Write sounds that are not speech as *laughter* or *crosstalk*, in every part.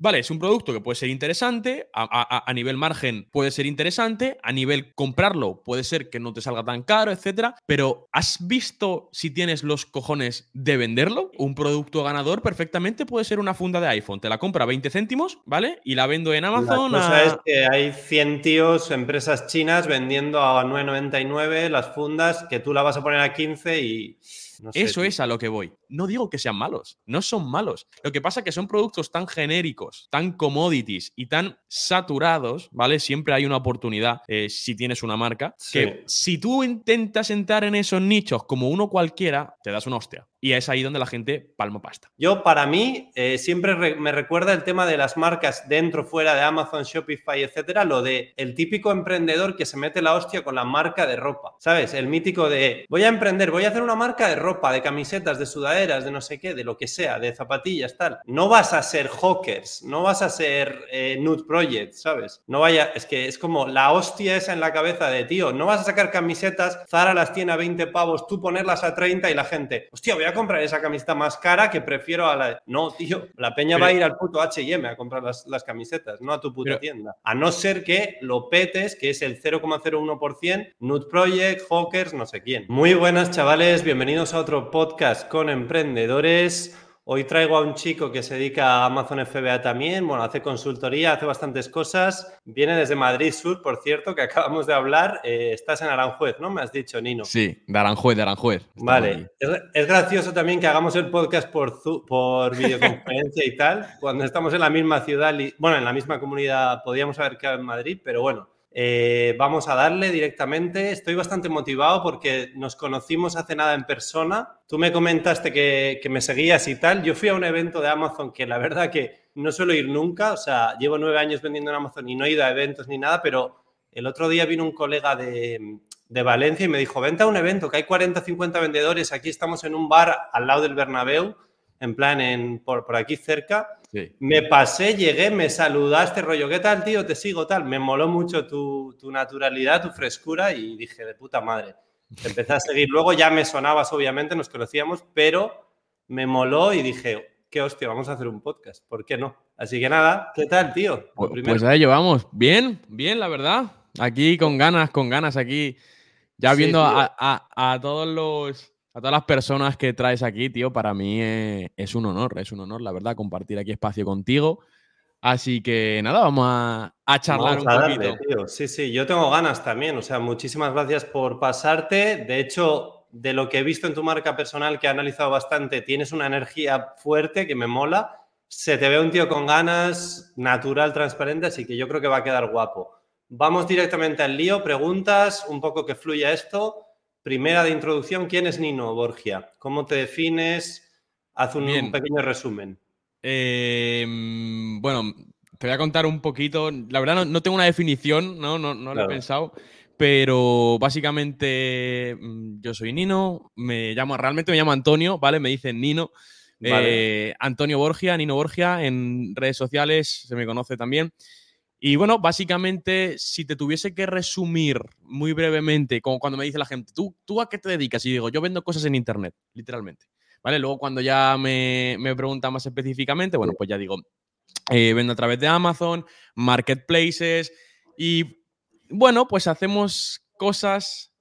Vale, es un producto que puede ser interesante, a, nivel margen puede ser interesante, a nivel comprarlo puede ser que no te salga tan caro, etcétera. Pero ¿has visto si tienes los cojones de venderlo? Un producto ganador perfectamente puede ser una funda de iPhone. Te la compra 20 céntimos, ¿vale? Y la vendo en Amazon. La cosa es que hay 100 tíos, empresas chinas vendiendo a 9.99 las fundas que tú la vas a poner a 15 y. Eso es a lo que voy. No digo que sean malos, no son malos. Lo que pasa es que son productos tan genéricos, tan commodities y tan saturados, ¿vale? Siempre hay una oportunidad eh, si tienes una marca, que si tú intentas entrar en esos nichos como uno cualquiera, te das una hostia. Y es ahí donde la gente palma pasta. Yo, para mí, eh, siempre me recuerda el tema de las marcas dentro, fuera de Amazon, Shopify, etcétera, lo de el típico emprendedor que se mete la hostia con la marca de ropa. ¿Sabes? El mítico de voy a emprender, voy a hacer una marca de ropa, de camisetas, de sudaderas, de no sé qué, de lo que sea, de zapatillas, tal. No vas a ser hawkers, no vas a ser eh, nude project, ¿sabes? No vaya, es que es como la hostia esa en la cabeza de tío, no vas a sacar camisetas, Zara las tiene a 20 pavos, tú ponerlas a 30 y la gente, hostia, voy a comprar esa camiseta más cara que prefiero a la. No, tío, la peña va a ir al puto HM a comprar las, camisetas, no a tu puta tienda. A no ser que lo petes, que es el 0,01%, Nude Project, Hawkers, no sé quién. Muy buenas, chavales, bienvenidos a otro podcast con emprendedores. Hoy traigo a un chico que se dedica a Amazon FBA también, bueno, hace consultoría, hace bastantes cosas. Viene desde Madrid Sur, por cierto, que *laughs* acabamos de hablar. Eh, estás en Aranjuez, ¿no? Me has dicho, Nino. Sí, de Aranjuez, de Aranjuez. Vale. Es, gracioso también que hagamos el podcast por, por videoconferencia y tal, cuando estamos en la misma ciudad, bueno, en la misma comunidad, podríamos haber quedado en Madrid, pero bueno. Eh, vamos a darle directamente. Estoy bastante motivado porque nos conocimos hace nada en persona. Tú me comentaste que, me seguías y tal. Yo fui a un evento de Amazon que la verdad que no suelo ir nunca. O sea, llevo nueve años vendiendo en Amazon y no he ido a eventos ni nada, pero el otro día vino un colega de, de Valencia y me dijo, vente a un evento que hay 40, 50 vendedores. Aquí estamos en un bar al lado del Bernabéu, en plan en, por, por aquí cerca me pasé, llegué, me saludaste, rollo, ¿qué tal, tío? Te sigo, tal. Me moló mucho tu, naturalidad, tu frescura y dije, de puta madre. Te empecé a seguir. Luego ya me sonabas, obviamente, nos conocíamos, pero me moló y dije, qué hostia, vamos a hacer un podcast. ¿Por qué no? Así que nada, ¿qué tal, tío? Pues, pues a ello vamos. Bien, bien, la verdad. Aquí con ganas, con ganas, aquí. Ya viendo a todos los a todas las personas que traes aquí, tío, para mí es, un honor, es un honor, la verdad, compartir aquí espacio contigo. Así que nada, vamos a, charlar un poquito. Sí, sí, yo tengo ganas también. O sea, muchísimas gracias por pasarte. De hecho, de lo que he visto en tu marca personal, que he analizado bastante, tienes una energía fuerte que me mola. Se te ve un tío con ganas, natural, transparente, así que yo creo que va a quedar guapo. Vamos directamente al lío, preguntas, un poco que fluya esto. Primera de introducción, ¿quién es Nino Borgia? ¿Cómo te defines? Haz un, pequeño resumen. Em, bueno, te voy a contar un poquito. La verdad no, tengo una definición, no, no, no lo he pensado. Pero básicamente mm, yo soy Nino, me llamo, realmente me llamo Antonio, ¿vale? Me dicen Nino. Eh, Antonio Borgia, Nino Borgia, en redes sociales se me conoce también. Y bueno, básicamente, si te tuviese que resumir muy brevemente, como cuando me dice la gente, ¿tú, ¿tú a qué te dedicas? Y digo, yo vendo cosas en Internet, literalmente. ¿Vale? Luego cuando ya me, me preguntan más específicamente, bueno, pues ya digo, eh, vendo a través de Amazon, marketplaces y bueno, pues hacemos cosas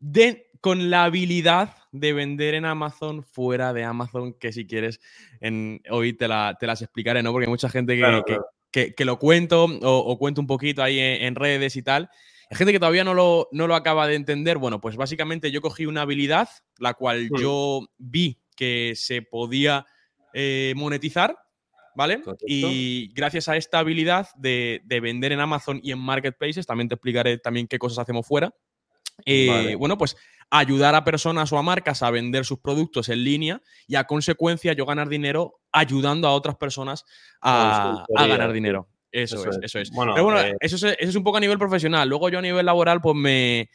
de, con la habilidad de vender en Amazon fuera de Amazon, que si quieres, en, hoy te, la, te las explicaré, ¿no? Porque hay mucha gente que, que, lo cuento o, cuento un poquito ahí en, redes y tal. Hay gente que todavía no lo, no lo acaba de entender. Bueno, pues básicamente yo cogí una habilidad, la cual hmm. yo vi que se podía eh, monetizar, ¿vale? Y gracias a esta habilidad de, vender en Amazon y en marketplaces, también te explicaré también qué cosas hacemos fuera. Eh, bueno, pues ayudar a personas o a marcas a vender sus productos en línea y a consecuencia yo ganar dinero ayudando a otras personas a, ganar dinero. Eso, es, eso es. Bueno, Pero bueno, eh, eso, es, un poco a nivel profesional. Luego yo a nivel laboral, pues me...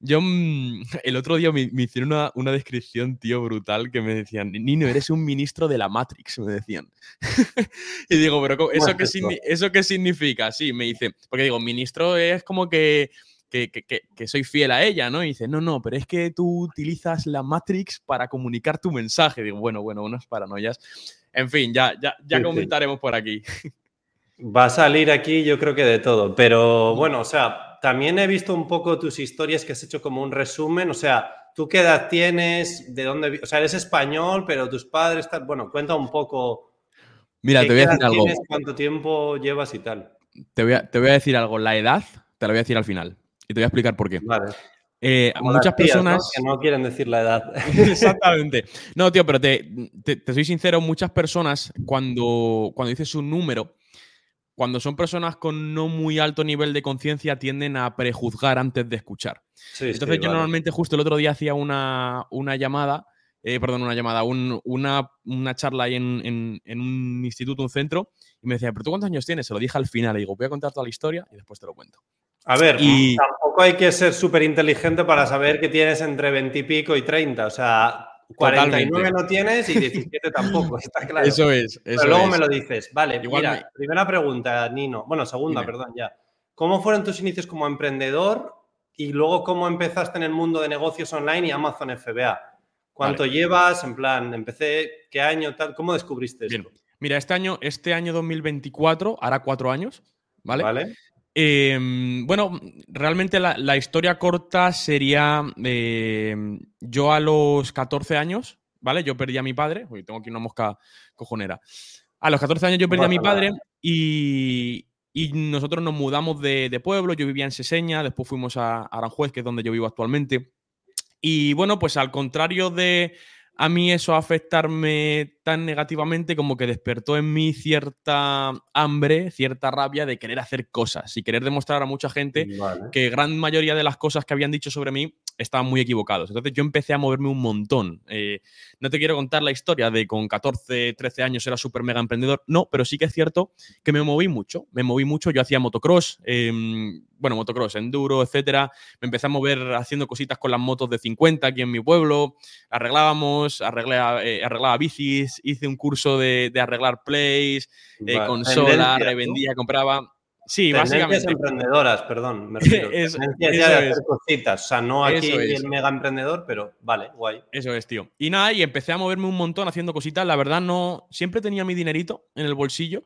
Yo mm, *laughs* el otro día me, hicieron una, descripción, tío, brutal, que me decían, Nino, eres un ministro de la Matrix, me decían. *laughs* y digo, pero ¿eso qué, ¿eso qué significa? Sí, me dice, porque digo, ministro es como que que, soy fiel a ella, ¿no? Y dice, no, no, pero es que tú utilizas la Matrix para comunicar tu mensaje. Digo, bueno, bueno, unas paranoias. En fin, ya, ya, ya comentaremos por aquí. Va a salir aquí yo creo que de todo, pero bueno, o sea, también he visto un poco tus historias que has hecho como un resumen, o sea, ¿tú qué edad tienes? ¿De dónde? O sea, eres español, pero tus padres están, bueno, cuenta un poco. Mira, te voy a decir algo. ¿Cuánto tiempo llevas y tal? Te voy, a, te voy a decir algo, la edad te la voy a decir al final y te voy a explicar por qué. Vale. Eh, muchas personas. Que no quieren decir la edad. *laughs* Exactamente. No, tío, pero te, te, soy sincero, muchas personas, cuando, cuando dices un número, cuando son personas con no muy alto nivel de conciencia, tienden a prejuzgar antes de escuchar. Entonces, yo normalmente, justo el otro día hacía una, una llamada. Eh, perdón, una llamada, una, una, charla ahí en, en, un instituto, un centro, y me decía, ¿pero tú cuántos años tienes? Se lo dije al final, y digo, voy a contar toda la historia y después te lo cuento. A ver, tampoco hay que ser súper inteligente para saber que tienes entre 20 y pico y 30. O sea, 49 no tienes y *laughs* 17 tampoco, está claro. Eso es. Pero luego me lo dices. Vale, mira, primera pregunta, Nino. Bueno, segunda, perdón, ya. ¿Cómo fueron tus inicios como emprendedor y luego cómo empezaste en el mundo de negocios online y Amazon FBA? ¿Cuánto llevas? En plan, empecé, ¿qué año? Tal? ¿Cómo descubriste esto? Mira, este año, este año 2024, hará cuatro años, ¿vale? Vale. Em, bueno, realmente la, historia corta sería em, yo a los 14 años, ¿vale? Yo perdí a mi padre, uy, tengo aquí una mosca cojonera. A los 14 años yo perdí a mi padre y, nosotros nos mudamos de, pueblo, yo vivía en Seseña, después fuimos a Aranjuez, que es donde yo vivo actualmente. Y bueno, pues al contrario de a mí eso afectarme tan negativamente como que despertó en mí cierta hambre, cierta rabia de querer hacer cosas y querer demostrar a mucha gente que gran mayoría de las cosas que habían dicho sobre mí estaban muy equivocados. Entonces yo empecé a moverme un montón. Eh, no te quiero contar la historia de con 14, 13 años era súper mega emprendedor, no, pero sí que es cierto que me moví mucho. Me moví mucho, yo hacía motocross, em, bueno, motocross, enduro, etcétera. Me empecé a mover haciendo cositas con las motos de 50 aquí en mi pueblo. Arreglábamos, arreglé, eh, arreglaba bicis, hice un curso de, arreglar plays, eh, consola, revendía, compraba. Sí, básicamente. emprendedoras, perdón. Me *laughs* refiero. es, de hacer cositas. O sea, no aquí el mega emprendedor, pero vale, guay. Eso es, tío. Y nada, y empecé a moverme un montón haciendo cositas. La verdad, no. Siempre tenía mi dinerito en el bolsillo.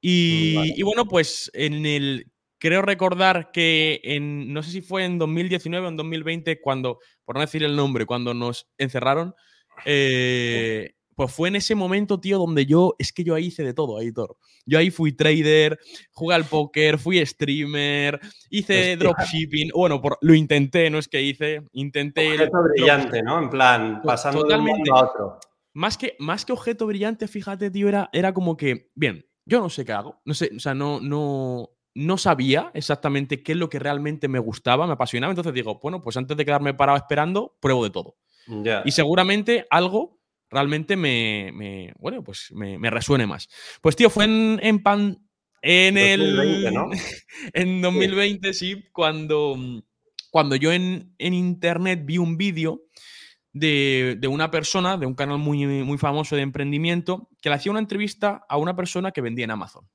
Y, y bueno, pues en el. Creo recordar que en. No sé si fue en 2019 o en 2020, cuando. Por no decir el nombre, cuando nos encerraron. Eh, pues fue en ese momento, tío, donde yo, es que yo ahí hice de todo, Aitor. Yo ahí fui trader, jugué al póker, fui streamer, hice dropshipping. Bueno, lo intenté, no es que hice, intenté. Objeto brillante, ¿no? En plan, pasando Totalmente. de uno a otro. Más que, más que objeto brillante, fíjate, tío, era, era como que, bien, yo no sé qué hago. No sé, o sea, no, no, no sabía exactamente qué es lo que realmente me gustaba, me apasionaba. Entonces digo, bueno, pues antes de quedarme parado esperando, pruebo de todo. Y seguramente algo realmente me, bueno, pues me, resuene más. Pues tío, fue en, en pan, en el... *laughs* en 2020, sí, cuando, cuando yo en, internet vi un vídeo de, una persona, de un canal muy, muy famoso de emprendimiento, que le hacía una entrevista a una persona que vendía en Amazon.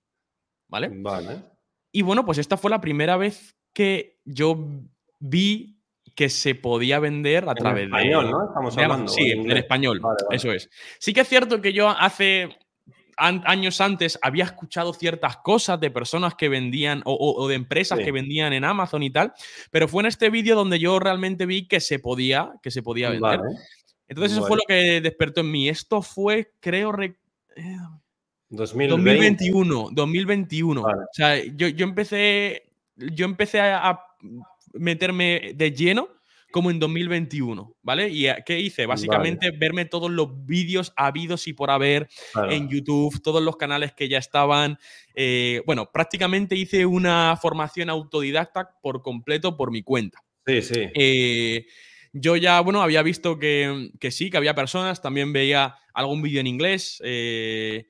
¿Vale? Vale. Y bueno, pues esta fue la primera vez que yo vi que se podía vender a través de. español, ¿no? Estamos hablando. Sí, en, español. Eso es. Sí que es cierto que yo hace años antes había escuchado ciertas cosas de personas que vendían o, de empresas que vendían en Amazon y tal, pero fue en este vídeo donde yo realmente vi que se podía, que se podía vender. Entonces eso fue lo que despertó en mí. Esto fue, creo, 2021. 2021. O sea, yo, yo empecé, yo empecé a meterme de lleno como en 2021, ¿vale? ¿Y qué hice? Básicamente verme todos los vídeos habidos y por haber en YouTube, todos los canales que ya estaban. Eh, bueno, prácticamente hice una formación autodidacta por completo por mi cuenta. Sí, sí. Eh, yo ya, bueno, había visto que, sí, que había personas, también veía algún vídeo en inglés, eh,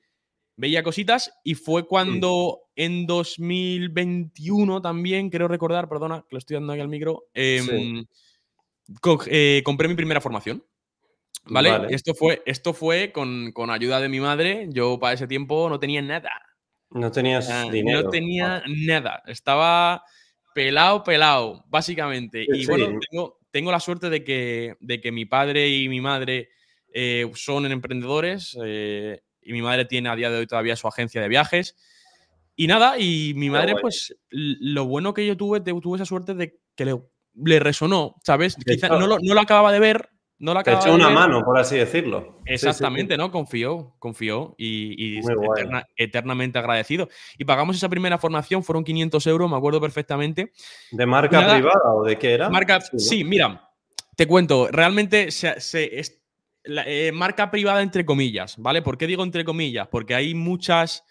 veía cositas y fue cuando en 2021 también, creo recordar, perdona, que lo estoy dando aquí al micro, em, eh, compré mi primera formación. ¿Vale? Esto fue, esto fue con, ayuda de mi madre. Yo para ese tiempo no tenía nada. No tenías dinero. No tenía nada. Estaba pelado, pelado, básicamente. y bueno, tengo, la suerte de que, de que mi padre y mi madre eh, son emprendedores. Eh, y mi madre tiene a día de hoy todavía su agencia de viajes. Y nada, y mi madre, pues lo bueno que yo tuve, tuve esa suerte de que le, le resonó, ¿sabes? Quizá no lo, no lo acababa de ver, no la Te echó una mano, por así decirlo. Exactamente, ¿no? Confió, confió y, y eternamente agradecido. Y pagamos esa primera formación, fueron 500 euros, me acuerdo perfectamente. ¿De marca privada o de qué era? Marca, sí, mira, te cuento, realmente se, es, eh, marca privada entre comillas, ¿vale? ¿Por qué digo entre comillas? Porque hay muchas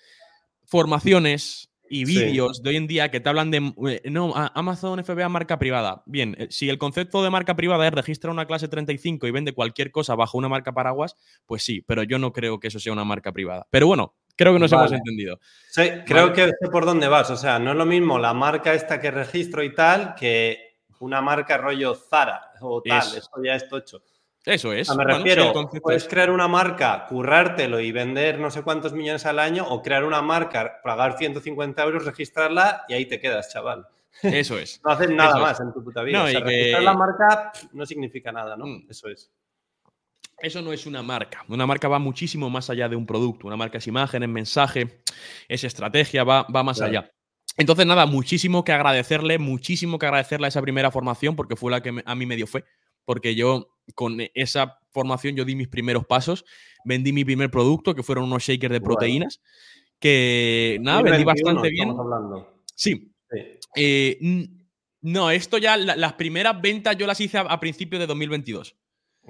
formaciones y vídeos de hoy en día que te hablan de, eh, no, Amazon FBA marca privada. Bien, eh, si el concepto de marca privada es registrar una clase 35 y vende cualquier cosa bajo una marca paraguas, pues sí, pero yo no creo que eso sea una marca privada. Pero bueno, creo que nos hemos entendido. Sí, creo que sé por dónde vas. O sea, no es lo mismo la marca esta que registro y tal que una marca rollo Zara o tal. Eso ya es tocho. Eso es. me refiero, puedes crear una marca, currártelo y vender no sé cuántos millones al año, o crear una marca, pagar 150 euros, registrarla y ahí te quedas, chaval. Eso es. *laughs* no haces nada más en tu puta vida. registrar la marca no significa nada, ¿no? Mm. Eso es. Eso no es una marca. Una marca va muchísimo más allá de un producto. Una marca es imagen, es mensaje, es estrategia, va, va más allá. Entonces, nada, muchísimo que agradecerle, muchísimo que agradecerle a esa primera formación porque fue la que a mí me dio fe porque yo con esa formación yo di mis primeros pasos, vendí mi primer producto, que fueron unos shakers de proteínas, que nada, vendí bastante bien. Sí. Eh, no, esto ya, las primeras ventas yo las hice a, principios de 2022.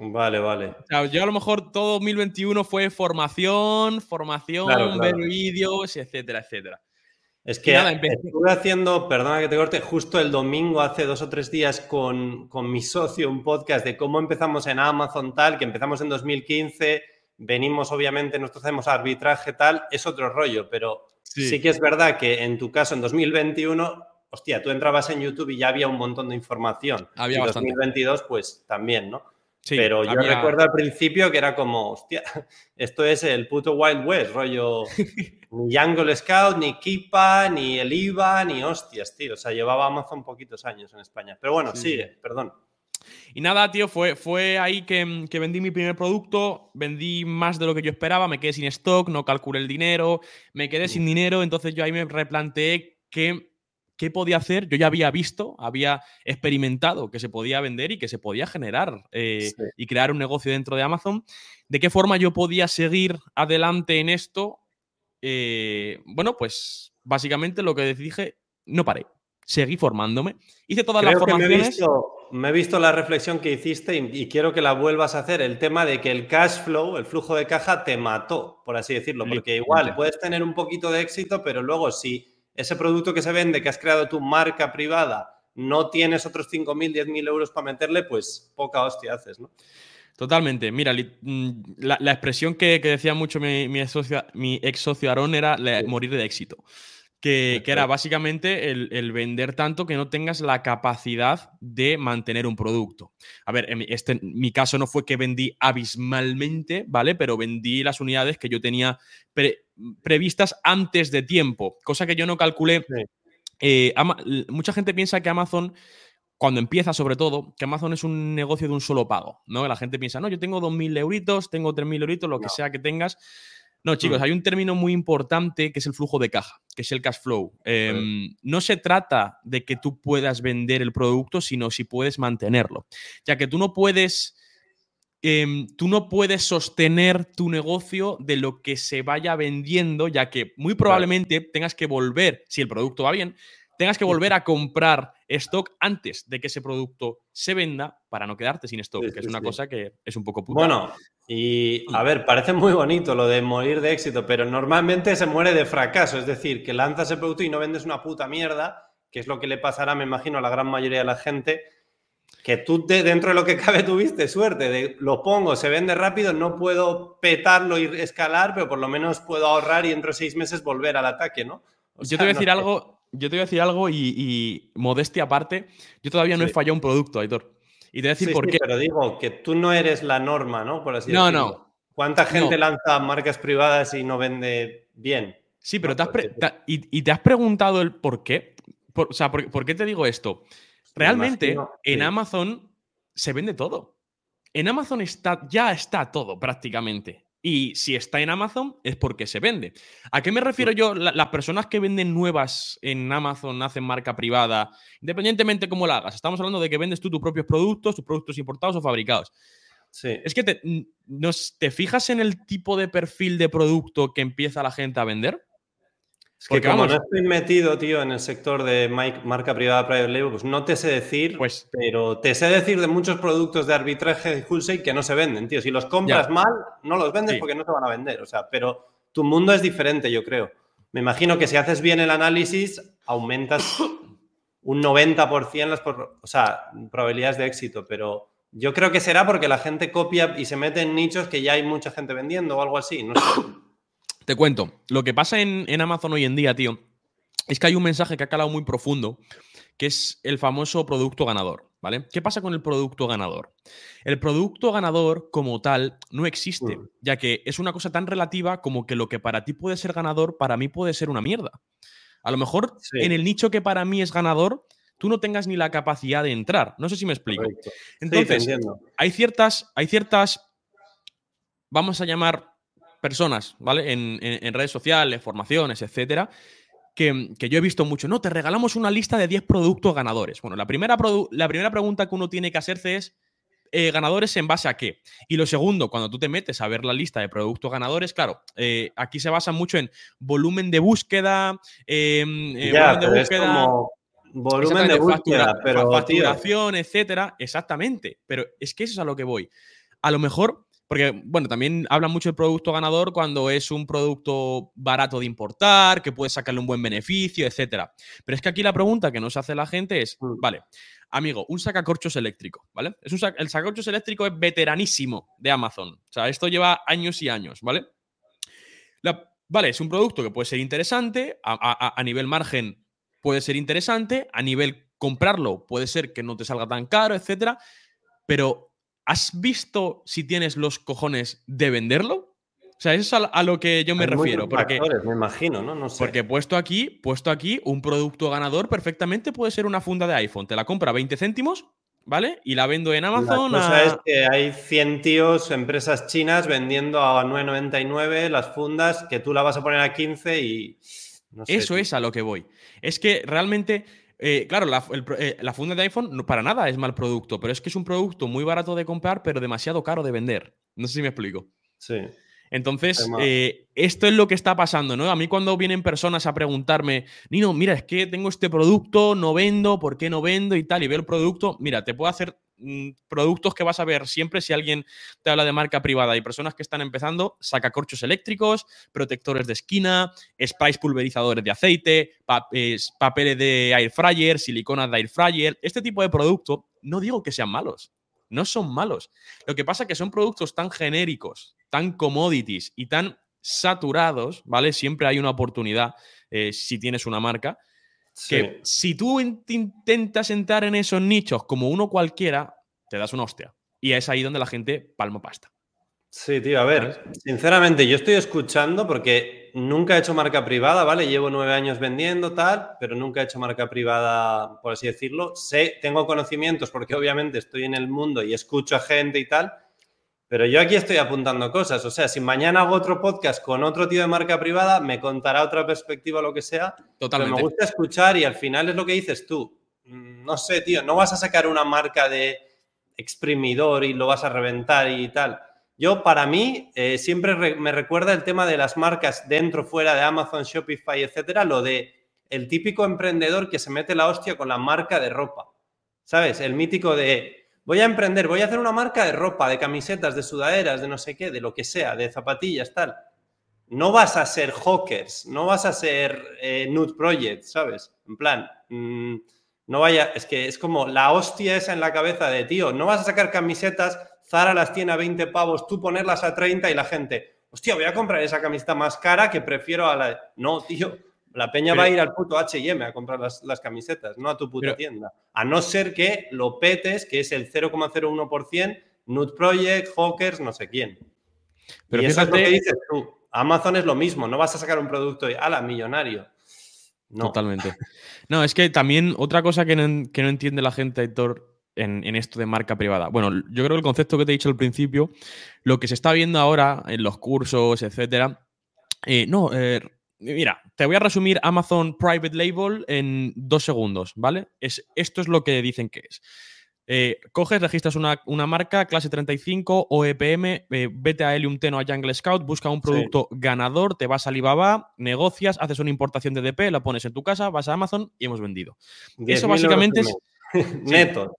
Vale, vale. yo a lo mejor todo 2021 fue formación, formación, ver vídeos, etcétera, etcétera. Es que estuve haciendo, perdona que te corte, justo el domingo, hace dos o tres días, con, con, mi socio, un podcast de cómo empezamos en Amazon, tal, que empezamos en 2015, venimos, obviamente, nosotros hacemos arbitraje, tal, es otro rollo, pero sí. que es verdad que en tu caso, en 2021, hostia, tú entrabas en YouTube y ya había un montón de información. Había en 2022, pues también, ¿no? Pero yo recuerdo al principio que era como, hostia, *laughs* esto es el puto Wild West, rollo *laughs* ni Jungle Scout, ni Kipa, ni el IVA, ni hostias, tío. O sea, llevaba Amazon poquitos años en España. Pero bueno, sigue, perdón. Y nada, tío, fue, fue ahí que, que, vendí mi primer producto, vendí más de lo que yo esperaba, me quedé sin stock, no calculé el dinero, me quedé sin dinero, entonces yo ahí me replanteé que qué podía hacer. Yo ya había visto, había experimentado que se podía vender y que se podía generar eh, y crear un negocio dentro de Amazon. ¿De qué forma yo podía seguir adelante en esto? Eh, bueno, pues básicamente lo que dije, no paré. Seguí formándome. Hice todas las formaciones. Me he, visto, me he, visto, la reflexión que hiciste y, quiero que la vuelvas a hacer. El tema de que el cash flow, el flujo de caja, te mató, por así decirlo. Porque igual puedes tener un poquito de éxito, pero luego si ese producto que se vende, que has creado tu marca privada, no tienes otros 5.000, 10.000 euros para meterle, pues poca hostia haces, ¿no? Totalmente. Mira, mm, la, expresión que, decía mucho mi, mi, ex socio, mi ex socio Aaron era morir de éxito. Que, era básicamente el, vender tanto que no tengas la capacidad de mantener un producto. A ver, en este, mi caso no fue que vendí abismalmente, ¿vale? Pero vendí las unidades que yo tenía previstas antes de tiempo, cosa que yo no calculé. Eh, mucha gente piensa que Amazon, cuando empieza sobre todo, que Amazon es un negocio de un solo pago, ¿no? La gente piensa, no, yo tengo 2.000 euritos, tengo 3.000 euritos, lo que sea que tengas. No, chicos, mm. hay un término muy importante que es el flujo de caja, que es el cash flow. Em, no se trata de que tú puedas vender el producto, sino si puedes mantenerlo. Ya que tú no puedes, em, tú no puedes sostener tu negocio de lo que se vaya vendiendo, ya que muy probablemente tengas que volver, si el producto va bien, tengas que volver a comprar stock antes de que ese producto se venda para no quedarte sin stock, que es una cosa que es un poco puta. Bueno, y a ver, parece muy bonito lo de morir de éxito, pero normalmente se muere de fracaso, es decir, que lanzas el producto y no vendes una puta mierda, que es lo que le pasará, me imagino, a la gran mayoría de la gente, que tú dentro de lo que cabe tuviste suerte de lo pongo, se vende rápido, no puedo petarlo y escalar, pero por lo menos puedo ahorrar y dentro de seis meses volver al ataque, ¿no? Yo te voy a decir algo, yo te voy a decir algo y, modestia aparte, yo todavía no he fallado un producto, Aitor. Y te voy a decir por qué. Pero digo que tú no eres la norma, ¿no? Por así no, no. ¿Cuánta gente lanza marcas privadas y no vende bien? Sí, pero te has y, te has preguntado el por qué. o sea, por, qué te digo esto? Realmente, en Amazon se vende todo. En Amazon está, ya está todo prácticamente. Y si está en Amazon es porque se vende. ¿A qué me refiero yo? las personas que venden nuevas en Amazon hacen marca privada, independientemente cómo la hagas. Estamos hablando de que vendes tú tus propios productos, tus productos importados o fabricados. Sí. Es que te, te fijas en el tipo de perfil de producto que empieza la gente a vender. Es que como no estoy metido, tío, en el sector de marca privada, private label, pues no te sé decir, pues, pero te sé decir de muchos productos de arbitraje de wholesale que no se venden, tío. Si los compras mal, no los vendes porque no se van a vender. O sea, pero tu mundo es diferente, yo creo. Me imagino que si haces bien el análisis, aumentas un 90% las o sea, probabilidades de éxito, pero yo creo que será porque la gente copia y se mete en nichos que ya hay mucha gente vendiendo o algo así. No sé. Te cuento, lo que pasa en, Amazon hoy en día, tío, es que hay un mensaje que ha calado muy profundo, que es el famoso producto ganador, ¿vale? ¿Qué pasa con el producto ganador? El producto ganador como tal no existe, mm. ya que es una cosa tan relativa como que lo que para ti puede ser ganador, para mí puede ser una mierda. A lo mejor en el nicho que para mí es ganador, tú no tengas ni la capacidad de entrar. No sé si me explico. Entonces, hay ciertas, hay ciertas, vamos a llamar personas, ¿vale? En, redes sociales, formaciones, etcétera, que, yo he visto mucho. No, te regalamos una lista de 10 productos ganadores. Bueno, la primera, la primera pregunta que uno tiene que hacerse es. Eh, ganadores en base a qué. Y lo segundo, cuando tú te metes a ver la lista de productos ganadores, claro, eh, aquí se basa mucho en volumen de búsqueda, em, eh, volumen de búsqueda, volumen de búsqueda, pero facturación, etcétera, exactamente. Pero es que eso es a lo que voy. A lo mejor porque, bueno, también habla mucho del producto ganador cuando es un producto barato de importar, que puedes sacarle un buen beneficio, etcétera. Pero es que aquí la pregunta que nos hace la gente es, mm. vale, amigo, un sacacorchos eléctrico, ¿vale? Es un el sacacorchos eléctrico es veteranísimo de Amazon. O sea, esto lleva años y años, ¿vale? vale, es un producto que puede ser interesante, a, a nivel margen puede ser interesante, a nivel comprarlo puede ser que no te salga tan caro, etcétera, pero ¿Has visto si tienes los cojones de venderlo? O sea, eso es a, lo que yo me refiero. Porque, me imagino, ¿no? No sé. Porque puesto aquí, puesto aquí, un producto ganador perfectamente puede ser una funda de iPhone. Te la compra 20 céntimos, ¿vale? Y la vendo en Amazon. La cosa es que hay 100 tíos, empresas chinas, vendiendo a 9,99 las fundas que tú la vas a poner a 15 y. Eso es a lo que voy. Es que realmente eh, claro, eh, la, funda de iPhone no, para nada es mal producto, pero es que es un producto muy barato de comprar, pero demasiado caro de vender. No sé si me explico. Sí. Entonces, eh, esto es lo que está pasando, ¿no? A mí cuando vienen personas a preguntarme, Nino, mira, es que tengo este producto, no vendo, ¿por qué no vendo y tal? Y veo el producto, mira, te puedo hacer productos que vas a ver siempre si alguien te habla de marca privada y personas que están empezando, sacacorchos eléctricos, protectores de esquina, sprays pulverizadores de aceite, papeles de air fryer, siliconas de air fryer. Este tipo de producto, no digo que sean malos, no son malos. Lo que pasa es que son productos tan genéricos, tan commodities y tan saturados, ¿vale? Siempre hay una oportunidad eh, si tienes una marca que si tú intentas entrar en esos nichos como uno cualquiera, te das una hostia. Y es ahí donde la gente palma pasta. Sí, tío, a ver, sinceramente, yo estoy escuchando porque nunca he hecho marca privada, ¿vale? Llevo nueve años vendiendo, tal, pero nunca he hecho marca privada, por así decirlo. Sé, tengo conocimientos porque obviamente estoy en el mundo y escucho a gente y tal, pero yo aquí estoy apuntando cosas. O sea, si mañana hago otro podcast con otro tío de marca privada, me contará otra perspectiva, lo que sea. Totalmente. Pero me gusta escuchar y al final es lo que dices tú. Mm, no sé, tío, no vas a sacar una marca de exprimidor y lo vas a reventar y tal. Yo, para mí, eh, siempre me recuerda el tema de las marcas dentro, fuera de Amazon, Shopify, etcétera, lo de el típico emprendedor que se mete la hostia con la marca de ropa. ¿Sabes? El mítico de voy a emprender, voy a hacer una marca de ropa, de camisetas, de sudaderas, de no sé qué, de lo que sea, de zapatillas, tal. No vas a ser hawkers, no vas a ser eh, nude project, ¿sabes? En plan, mm, no vaya, es que es como la hostia esa en la cabeza de, tío, no vas a sacar camisetas, Zara las tiene a 20 pavos, tú ponerlas a 30 y la gente, hostia, voy a comprar esa camiseta más cara que prefiero a la... No, tío, la peña va a ir al puto HM a comprar las, camisetas, no a tu puta tienda. A no ser que lo petes, que es el 0,01%, Nude Project, Hawkers, no sé quién. Pero y eso es lo que dices tú. Amazon es lo mismo, no vas a sacar un producto y ala, millonario. No. Totalmente. No, es que también otra cosa que no, entiende la gente, Héctor, en, esto de marca privada? Bueno, yo creo que el concepto que te he dicho al principio, lo que se está viendo ahora en los cursos, etcétera, eh, no, eh, mira, te voy a resumir Amazon Private Label en dos segundos, ¿vale? Es, esto es lo que dicen que es. Eh, coges, registras una, marca, clase 35 o EPM, vete a Helium Teno a Jungle Scout, busca un producto ganador, te vas a Alibaba, negocias, haces una importación de DP, la pones en tu casa, vas a Amazon y hemos vendido. Eso básicamente es. *laughs* Neto.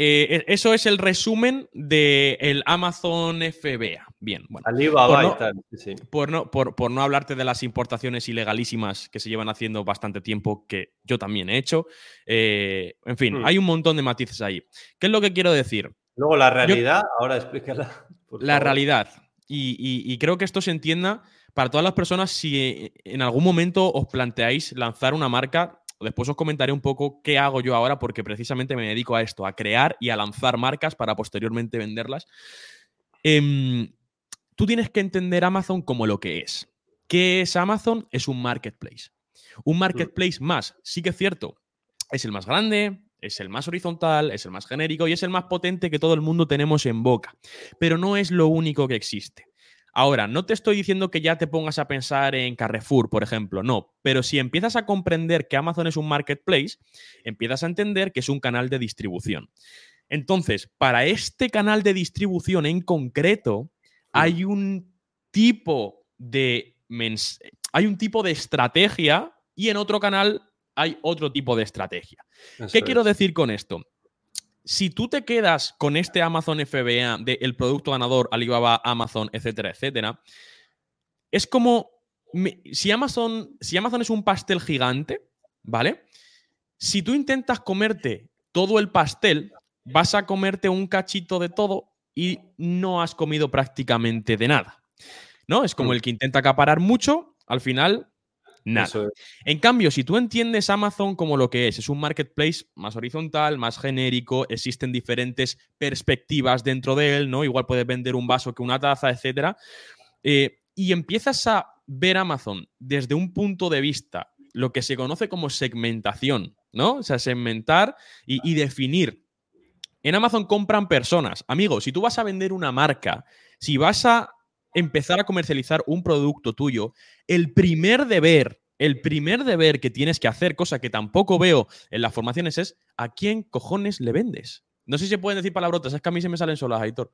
Eh, e, eso es el resumen del Amazon FBA. Bien, bueno. Alibaba por y tal. Por, no, por, no hablarte de las importaciones ilegalísimas que se llevan haciendo bastante tiempo, que yo también he hecho. Eh, en fin, hmm. hay un montón de matices ahí. ¿Qué es lo que quiero decir? Luego la realidad, ahora explícala. *laughs* La realidad. y creo que esto se entienda para todas las personas si en algún momento os planteáis lanzar una marca Después os comentaré un poco qué hago yo ahora porque precisamente me dedico a esto, a crear y a lanzar marcas para posteriormente venderlas. Em, tú tienes que entender Amazon como lo que es. ¿Qué es Amazon? Es un marketplace. Un mm. marketplace más, sí que es cierto, es el más grande, es el más horizontal, es el más genérico y es el más potente que todo el mundo tenemos en boca. Pero no es lo único que existe. Ahora, no te estoy diciendo que ya te pongas a pensar en Carrefour, por ejemplo, no, pero si empiezas a comprender que Amazon es un marketplace, empiezas a entender que es un canal de distribución. Entonces, para este canal de distribución en concreto, hay un tipo de hay un tipo de estrategia y en otro canal hay otro tipo de estrategia. ¿Qué quiero decir con esto? Si tú te quedas con este Amazon FBA del producto ganador, Alibaba, Amazon, etcétera, etcétera, es como si, Amazon, si Amazon es un pastel gigante, ¿vale? Si tú intentas comerte todo el pastel, vas a comerte un cachito de todo y no has comido prácticamente de nada. ¿No? Es como mm. el que intenta acaparar mucho, al final Nada. En cambio, si tú entiendes Amazon como lo que es, es un marketplace más horizontal, más genérico, existen diferentes perspectivas dentro de él, ¿no? Igual puedes vender un vaso que una taza, etcétera. Eh, y empiezas a ver Amazon desde un punto de vista, lo que se conoce como segmentación, ¿no? O sea, segmentar y, y definir. En Amazon compran personas. Amigo, si tú vas a vender una marca, si vas a empezar a comercializar un producto tuyo, el primer deber, el primer deber que tienes que hacer, cosa que tampoco veo en las formaciones, es a quién cojones le vendes. No sé si se pueden decir palabrotas, es que a mí se me salen solas, Aitor.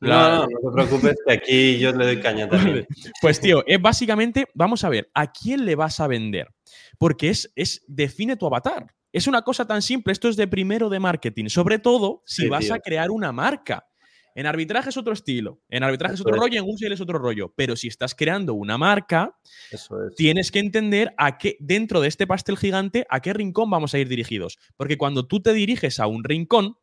No, no, no te preocupes, que aquí yo le doy caña también. *laughs* Pues tío, es básicamente, vamos a ver, ¿a quién le vas a vender? Porque es, es define tu avatar. Es una cosa tan simple, esto es de primero de marketing, sobre todo si vas a crear una marca. En arbitraje es otro estilo, en arbitraje es otro rollo, en Usail es otro rollo. Pero si estás creando una marca, tienes que entender a qué, dentro de este pastel gigante, a qué rincón vamos a ir dirigidos. Porque cuando tú te diriges a un rincón,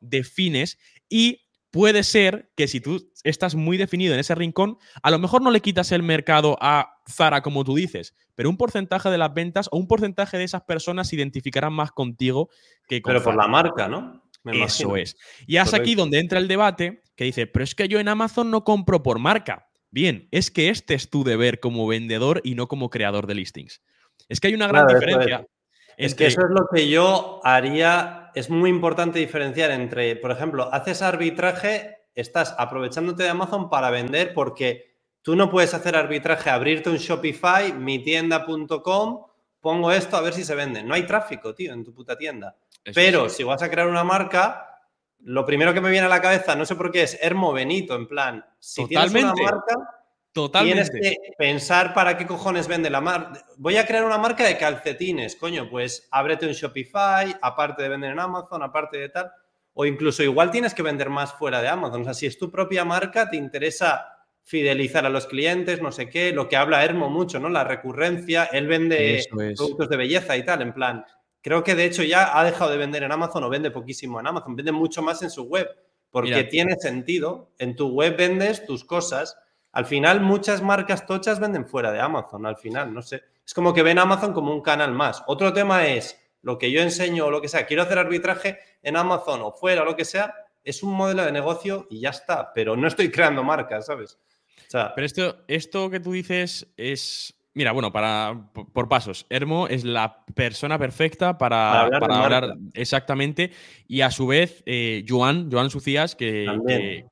defines y puede ser que si tú estás muy definido en ese rincón, a lo mejor no le quitas el mercado a Zara como tú dices, pero un porcentaje de las ventas o un porcentaje de esas personas se identificarán más contigo que con Pero por la marca, ¿no? Eso es. Y es aquí donde entra el debate que dice, pero es que yo en Amazon no compro por marca. Bien, es que este es tu deber como vendedor y no como creador de listings. Es que hay una gran diferencia. Es, que eso es lo que yo haría. Es muy importante diferenciar entre, por ejemplo, haces arbitraje, estás aprovechándote de Amazon para vender porque tú no puedes hacer arbitraje, abrirte un Shopify, mi tienda.com, pongo esto a ver si se vende. No hay tráfico, tío, en tu puta tienda. Pero si vas a crear una marca, lo primero que me viene a la cabeza, no sé por qué, es Hermo Benito, en plan, si tienes una marca, tienes que pensar para qué cojones vende la marca. Voy a crear una marca de calcetines, coño, pues ábrete un Shopify, aparte de vender en Amazon, aparte de tal. O incluso igual tienes que vender más fuera de Amazon. O sea, si es tu propia marca, te interesa fidelizar a los clientes, no sé qué, lo que habla Hermo mucho, ¿no? La recurrencia, él vende productos de belleza y tal, en plan, Creo que de hecho ya ha dejado de vender en Amazon o vende poquísimo en Amazon, vende mucho más en su web, porque tiene sentido. En tu web vendes tus cosas. Al final, muchas marcas tochas venden fuera de Amazon, al final, no sé. Es como que ven Amazon como un canal más. Otro tema es lo que yo enseño o lo que sea. Quiero hacer arbitraje en Amazon o fuera o lo que sea. Es un modelo de negocio y ya está, pero no estoy creando marcas, ¿sabes? Pero esto, esto que tú dices es Mira, bueno, para, por pasos. Hermo es la persona perfecta para, hablar, exactamente. Y a su vez, eh, Joan, Joan Sucías, que,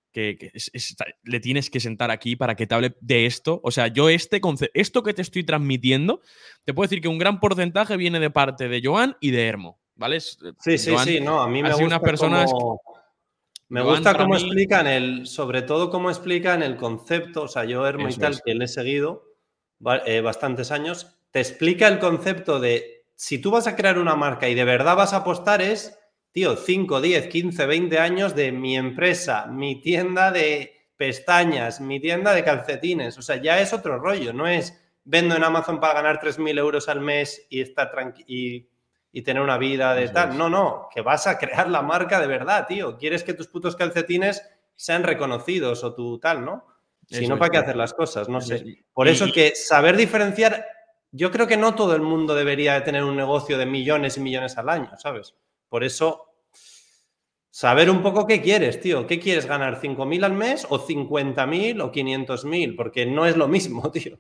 le tienes que sentar aquí para que te hable de esto. O sea, yo este esto que te estoy transmitiendo, te puedo decir que un gran porcentaje viene de parte de Joan y de Hermo, ¿vale? Sí, sí, sí, no, a mí me gusta unas personas... Me gusta cómo explican el, sobre todo cómo explican el concepto, o sea, yo Hermo y tal, que le he seguido, eh, bastantes años, te explica el concepto de si tú vas a crear una marca y de verdad vas a apostar es, tío, 5, 10, 15, 20 años de mi empresa, mi tienda de pestañas, mi tienda de calcetines, o sea, ya es otro rollo, no es vendo en Amazon para ganar 3.000 euros al mes y estar y, y, tener una vida de tal. No, no, que vas a crear la marca de verdad, tío. Quieres que tus putos calcetines sean reconocidos o tu tal, ¿no? Si no, ¿para qué hacer las cosas? No sé. Por eso que saber diferenciar, yo creo que no todo el mundo debería de tener un negocio de millones y millones al año, ¿sabes? Por eso, saber un poco qué quieres, tío. ¿Qué quieres ganar? ¿5.000 al mes o 50.000 o 500.000? Porque no es lo mismo, *laughs* tío.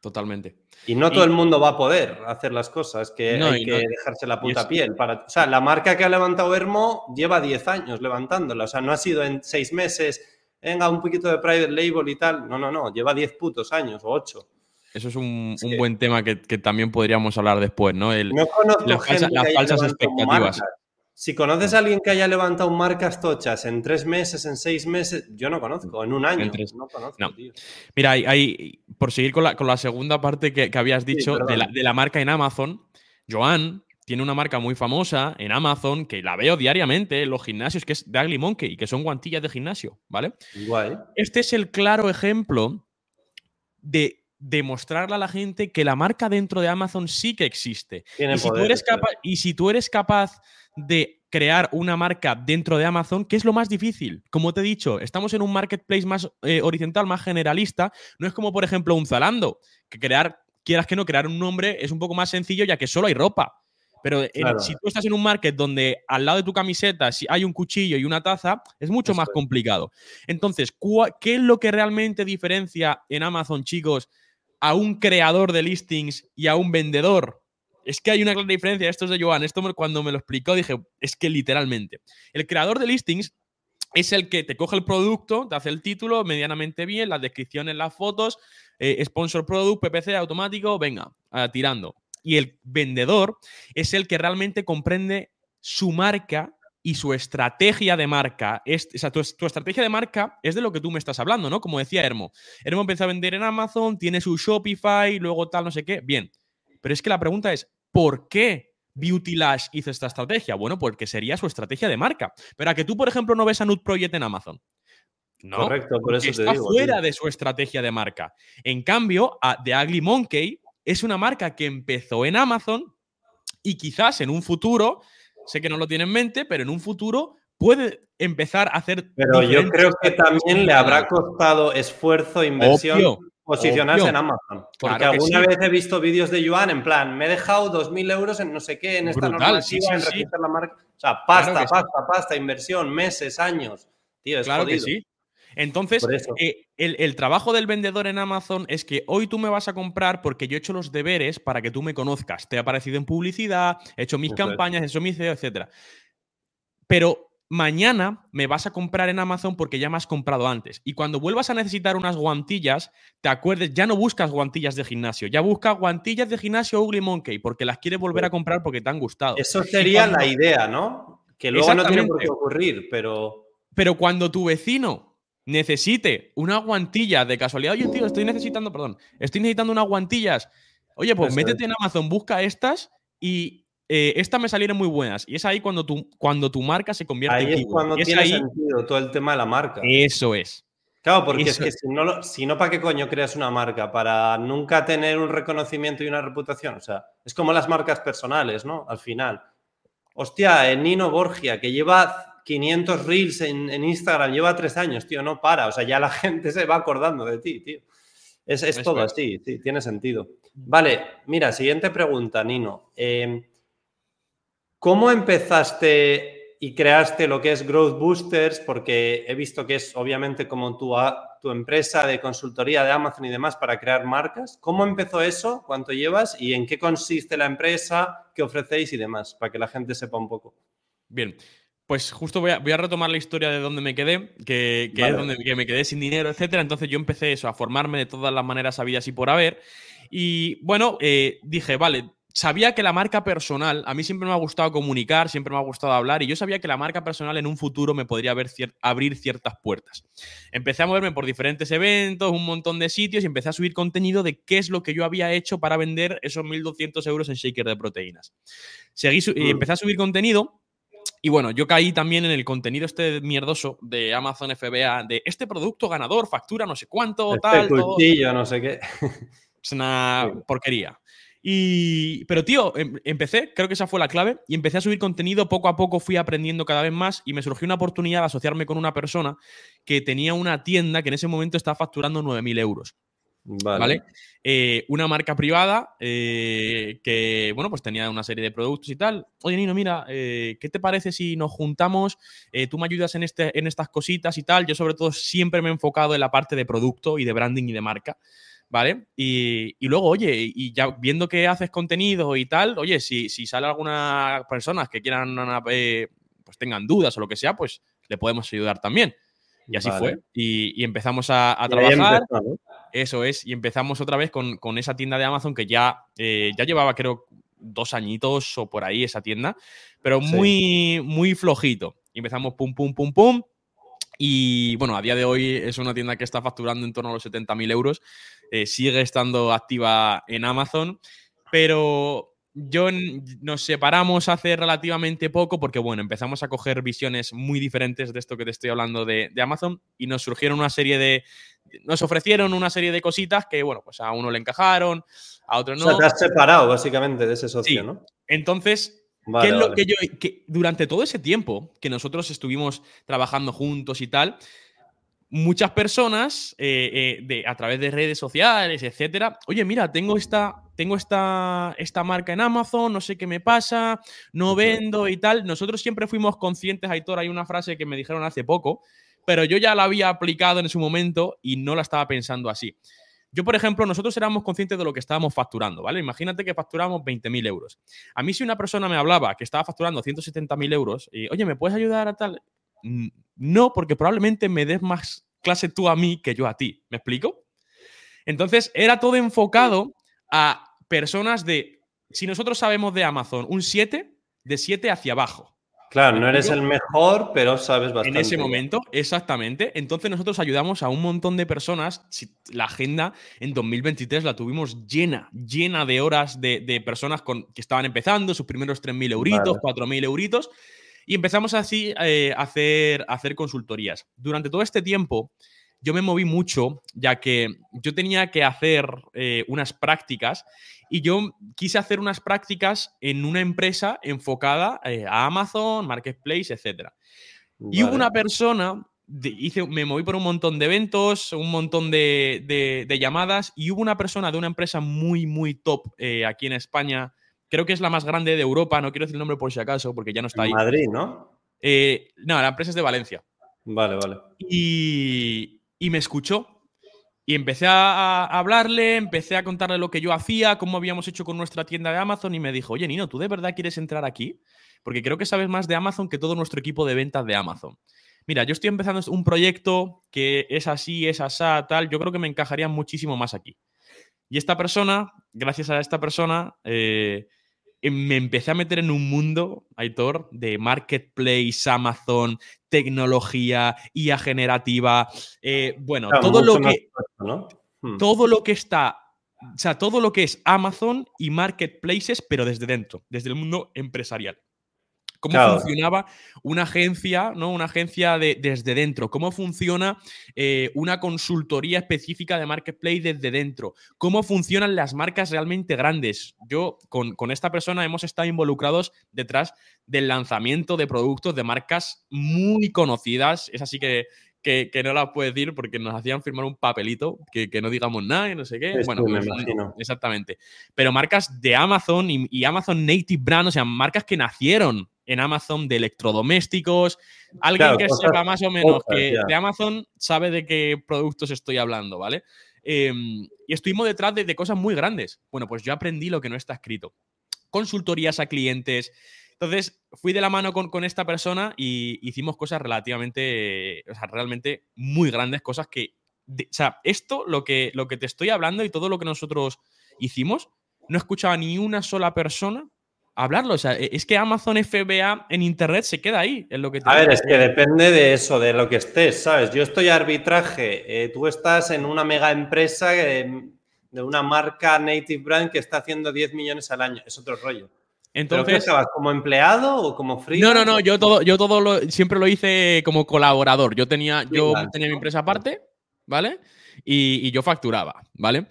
Totalmente. Y no todo el mundo va a poder hacer las cosas, que hay que dejarse la puta piel. Para, o sea, la marca que ha levantado Hermo lleva 10 años levantándola. O sea, no ha sido en 6 meses venga, un poquito de private label y tal. No, no, no, lleva 10 putos años o 8. Eso es un, buen tema que, también podríamos hablar después, ¿no? El, no conozco las, falsas expectativas. Si conoces a alguien que haya levantado marcas tochas en tres meses, en seis meses, yo no conozco, en un año. No conozco, Tío. Mira, hay, por seguir con la, segunda parte que, habías dicho de, la, de, la, marca en Amazon, Joan tiene una marca muy famosa en Amazon que la veo diariamente en los gimnasios, que es Daily Monkey, que son guantillas de gimnasio, ¿vale? Igual. Este es el claro ejemplo de demostrarle a la gente que la marca dentro de Amazon sí que existe. y, si tú eres capaz, y si tú eres capaz de crear una marca dentro de Amazon, ¿qué es lo más difícil? Como te he dicho, estamos en un marketplace más eh, horizontal, más generalista. No es como, por ejemplo, un Zalando, que crear, quieras que no, crear un nombre es un poco más sencillo ya que solo hay ropa. Pero si tú estás en un market donde al lado de tu camiseta hay un cuchillo y una taza, es mucho más complicado. Entonces, ¿qué es lo que realmente diferencia en Amazon, chicos, a un creador de listings y a un vendedor? Es que hay una clara diferencia. Esto es de Joan. Esto cuando me lo explicó dije, es que literalmente. El creador de listings es el que te coge el producto, te hace el título medianamente bien, las descripciones, las fotos, eh, sponsor product, PPC automático, venga, tirando y el vendedor es el que realmente comprende su marca y su estrategia de marca. Es, o sea, tu, estrategia de marca es de lo que tú me estás hablando, ¿no? Como decía Hermo. Hermo empezó a vender en Amazon, tiene su Shopify, luego tal, no sé qué. Bien. Pero es que la pregunta es, ¿por qué Beauty Lash hizo esta estrategia? Bueno, porque sería su estrategia de marca. Pero a que tú, por ejemplo, no ves a Nude Project en Amazon. No, Correcto, por eso está fuera de su estrategia de marca. En cambio, a The Ugly Monkey es una marca que empezó en Amazon y quizás en un futuro, sé que no lo tiene en mente, pero en un futuro puede empezar a hacer. Pero yo creo que también le habrá costado esfuerzo, inversión. posicionarse en Amazon. Porque alguna vez he visto vídeos de Yuan en plan, me he dejado 2.000 euros en no sé qué, en esta normativa, en registrar la marca. O sea, pasta, pasta, pasta, inversión, meses, años. Tío, es claro que sí. Entonces, eh, el, trabajo del vendedor en Amazon es que hoy tú me vas a comprar porque yo he hecho los deberes para que tú me conozcas. Te he aparecido en publicidad, he hecho mis campañas, he hecho mis CEO, etc. Pero mañana me vas a comprar en Amazon porque ya me has comprado antes. Y cuando vuelvas a necesitar unas guantillas, te acuerdes, ya no buscas guantillas de gimnasio, ya buscas guantillas de gimnasio Ugly Monkey porque las quieres volver a comprar porque te han gustado. Eso sería la idea, ¿no? Que luego no tiene por qué ocurrir, pero... Pero cuando tu vecino necesite una guantilla de casualidad, oye, tío, estoy necesitando, perdón, estoy necesitando unas guantillas. Oye, pues métete en Amazon, busca estas y eh, estas me salieron muy buenas. Y es ahí cuando tu, cuando tu marca se convierte en Ahí es cuando tiene sentido todo el tema de la marca. Eso es. Claro, porque es que si no, si no, ¿para qué coño creas una marca? Para nunca tener un reconocimiento y una reputación. O sea, es como las marcas personales, ¿no? Al final. Hostia, el Nino Borgia, que lleva 500 reels en, Instagram, lleva tres años, tío, no para. O sea, ya la *laughs* gente se va acordando de ti, tío. Es, todo así, sí, tiene sentido. Vale, mira, siguiente pregunta, Nino. Em, ¿Cómo empezaste y creaste lo que es Growth Boosters? Porque he visto que es obviamente como tu, tu empresa de consultoría de Amazon y demás para crear marcas. ¿Cómo empezó eso? ¿Cuánto llevas? ¿Y en qué consiste la empresa? ¿Qué ofrecéis y demás? Para que la gente sepa un poco. Bien. Pues justo voy a, retomar la historia de donde me quedé, que, es donde me quedé sin dinero, etcétera. Entonces yo empecé eso, a formarme de todas las maneras habidas y por haber. Y bueno, eh, dije, vale, sabía que la marca personal, a mí siempre me ha gustado comunicar, siempre me ha gustado hablar, y yo sabía que la marca personal en un futuro me podría abrir ciertas puertas. Empecé a moverme por diferentes eventos, un montón de sitios, y empecé a subir contenido de qué es lo que yo había hecho para vender esos 1.200 euros en shaker de proteínas. Seguí y mm. empecé a subir contenido y bueno, yo caí también en el contenido este mierdoso de Amazon FBA de este producto ganador, factura no sé cuánto, este tal. Cultillo, no sé qué. Es una porquería. Y, pero tío, em, empecé, creo que esa fue la clave, y empecé a subir contenido, poco a poco fui aprendiendo cada vez más y me surgió una oportunidad de asociarme con una persona que tenía una tienda que en ese momento estaba facturando 9.000 euros. Vale. Eh, una marca privada eh, que, bueno, pues tenía una serie de productos y tal. Oye, Nino, mira, eh, ¿qué te parece si nos juntamos? tú me ayudas en, este, en estas cositas y tal. Yo, sobre todo, siempre me he enfocado en la parte de producto y de branding y de marca. ¿Vale? Y, luego, oye, y ya viendo que haces contenido y tal, oye, si, si sale alguna persona que quieran, pues tengan dudas o lo que sea, pues le podemos ayudar también. Y así fue. Y, empezamos a, trabajar. Eso es. Y empezamos otra vez con, esa tienda de Amazon que ya, eh, ya llevaba, creo, dos añitos o por ahí esa tienda, pero muy, muy flojito. Y empezamos pum, pum, pum, pum. Y bueno, a día de hoy es una tienda que está facturando en torno a los 70.000 euros. Eh, sigue estando activa en Amazon, pero yo nos separamos hace relativamente poco porque, bueno, empezamos a coger visiones muy diferentes de esto que te estoy hablando de, Amazon y nos surgieron una serie de... Nos ofrecieron una serie de cositas que, bueno, pues a uno le encajaron, a otro no. O sea, te has separado básicamente de ese socio, ¿no? Entonces, ¿qué es lo que yo... Que durante todo ese tiempo que nosotros estuvimos trabajando juntos y tal, muchas personas eh, eh, de, a través de redes sociales, etcétera, oye, mira, tengo esta, tengo esta, esta marca en Amazon, no sé qué me pasa, no vendo y tal. Nosotros siempre fuimos conscientes, Aitor, hay una frase que me dijeron hace poco, pero yo ya la había aplicado en su momento y no la estaba pensando así. Yo, por ejemplo, nosotros éramos conscientes de lo que estábamos facturando, ¿vale? Imagínate que facturamos 20.000 euros. A mí si una persona me hablaba que estaba facturando 170.000 euros y, oye, ¿me puedes ayudar a tal? No, porque probablemente me des más clase tú a mí que yo a ti. ¿Me explico? Entonces, era todo enfocado a personas de, si nosotros sabemos de Amazon, un 7, de 7 hacia abajo. Claro, no eres el mejor, pero sabes bastante. En ese momento, exactamente. Entonces nosotros ayudamos a un montón de personas. La agenda en 2023 la tuvimos llena, llena de horas de, personas con, que estaban empezando, sus primeros 3.000 euritos, 4.000 euritos. Y empezamos así eh, a, hacer, hacer consultorías. Durante todo este tiempo, yo me moví mucho, ya que yo tenía que hacer eh, unas prácticas y yo quise hacer unas prácticas en una empresa enfocada eh, a Amazon, Marketplace, etc. Y hubo una persona, hice, me moví por un montón de eventos, un montón de, llamadas, y hubo una persona de una empresa muy, muy top aquí en España creo que es la más grande de Europa, no quiero decir el nombre por si acaso, porque ya no está ahí. Madrid, ¿no? Eh, no, la empresa es de Valencia. Vale, vale. Y, me escuchó. Y empecé a, hablarle, empecé a contarle lo que yo hacía, cómo habíamos hecho con nuestra tienda de Amazon y me dijo, oye, Nino, ¿tú de verdad quieres entrar aquí? Porque creo que sabes más de Amazon que todo nuestro equipo de ventas de Amazon. Mira, yo estoy empezando un proyecto que es así, es asá, tal, yo creo que me encajaría muchísimo más aquí. Y esta persona, gracias a esta persona, eh, me empecé a meter en un mundo, Aitor, de marketplace, Amazon, tecnología, IA generativa. Eh, bueno, todo lo que. Hmm. Todo lo que está. O sea, todo lo que es Amazon y marketplaces, pero desde dentro, desde el mundo empresarial cómo funcionaba una agencia, ¿no? Una agencia de, desde dentro, cómo funciona eh, una consultoría específica de marketplace desde dentro, cómo funcionan las marcas realmente grandes. Yo con, esta persona hemos estado involucrados detrás del lanzamiento de productos de marcas muy conocidas. Es así que, que, no las puedo decir porque nos hacían firmar un papelito que, no digamos nada y no sé qué. bueno, me imagino. Exactamente. Pero marcas de Amazon y, y Amazon Native Brand, o sea, marcas que nacieron en Amazon de electrodomésticos. Alguien que sepa más o menos que de Amazon sabe de qué productos estoy hablando, ¿vale? Em, y estuvimos detrás de, cosas muy grandes. Bueno, pues yo aprendí lo que no está escrito. Consultorías a clientes. Entonces, fui de la mano con, esta persona y hicimos cosas relativamente, o sea, realmente muy grandes, cosas que, o sea, esto, lo que, lo que te estoy hablando y todo lo que nosotros hicimos, no escuchaba ni una sola persona hablarlo. O sea, e, es que Amazon FBA en Internet se queda ahí. En lo que a ver, es que depende de eso, de lo que estés, ¿sabes? Yo estoy arbitraje, eh, tú estás en una mega empresa de una marca native brand que está haciendo 10 millones al año. Es otro rollo. Entonces, ¿Pero estabas como empleado o como freelance? No, no, no, yo todo, yo todo lo, siempre lo hice como colaborador. Yo tenía, yo tenía mi empresa aparte, ¿vale? Y, y yo facturaba, ¿vale?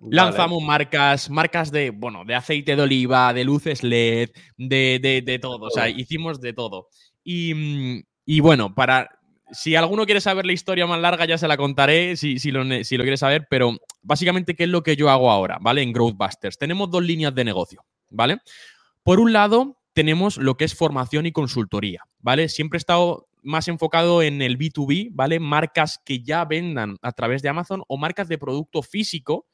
Lanzamos marcas, marcas de, bueno, de aceite de oliva, de luces LED, de, de, todo. O sea, hicimos de todo. Y, y, bueno, para. Si alguno quiere saber la historia más larga, ya se la contaré si, si, lo, si lo quiere saber, pero básicamente, ¿qué es lo que yo hago ahora, ¿vale? En Growthbusters. Tenemos dos líneas de negocio, ¿vale? Por un lado, tenemos lo que es formación y consultoría, ¿vale? Siempre he estado más enfocado en el B2B, ¿vale? Marcas que ya vendan a través de Amazon o marcas de producto físico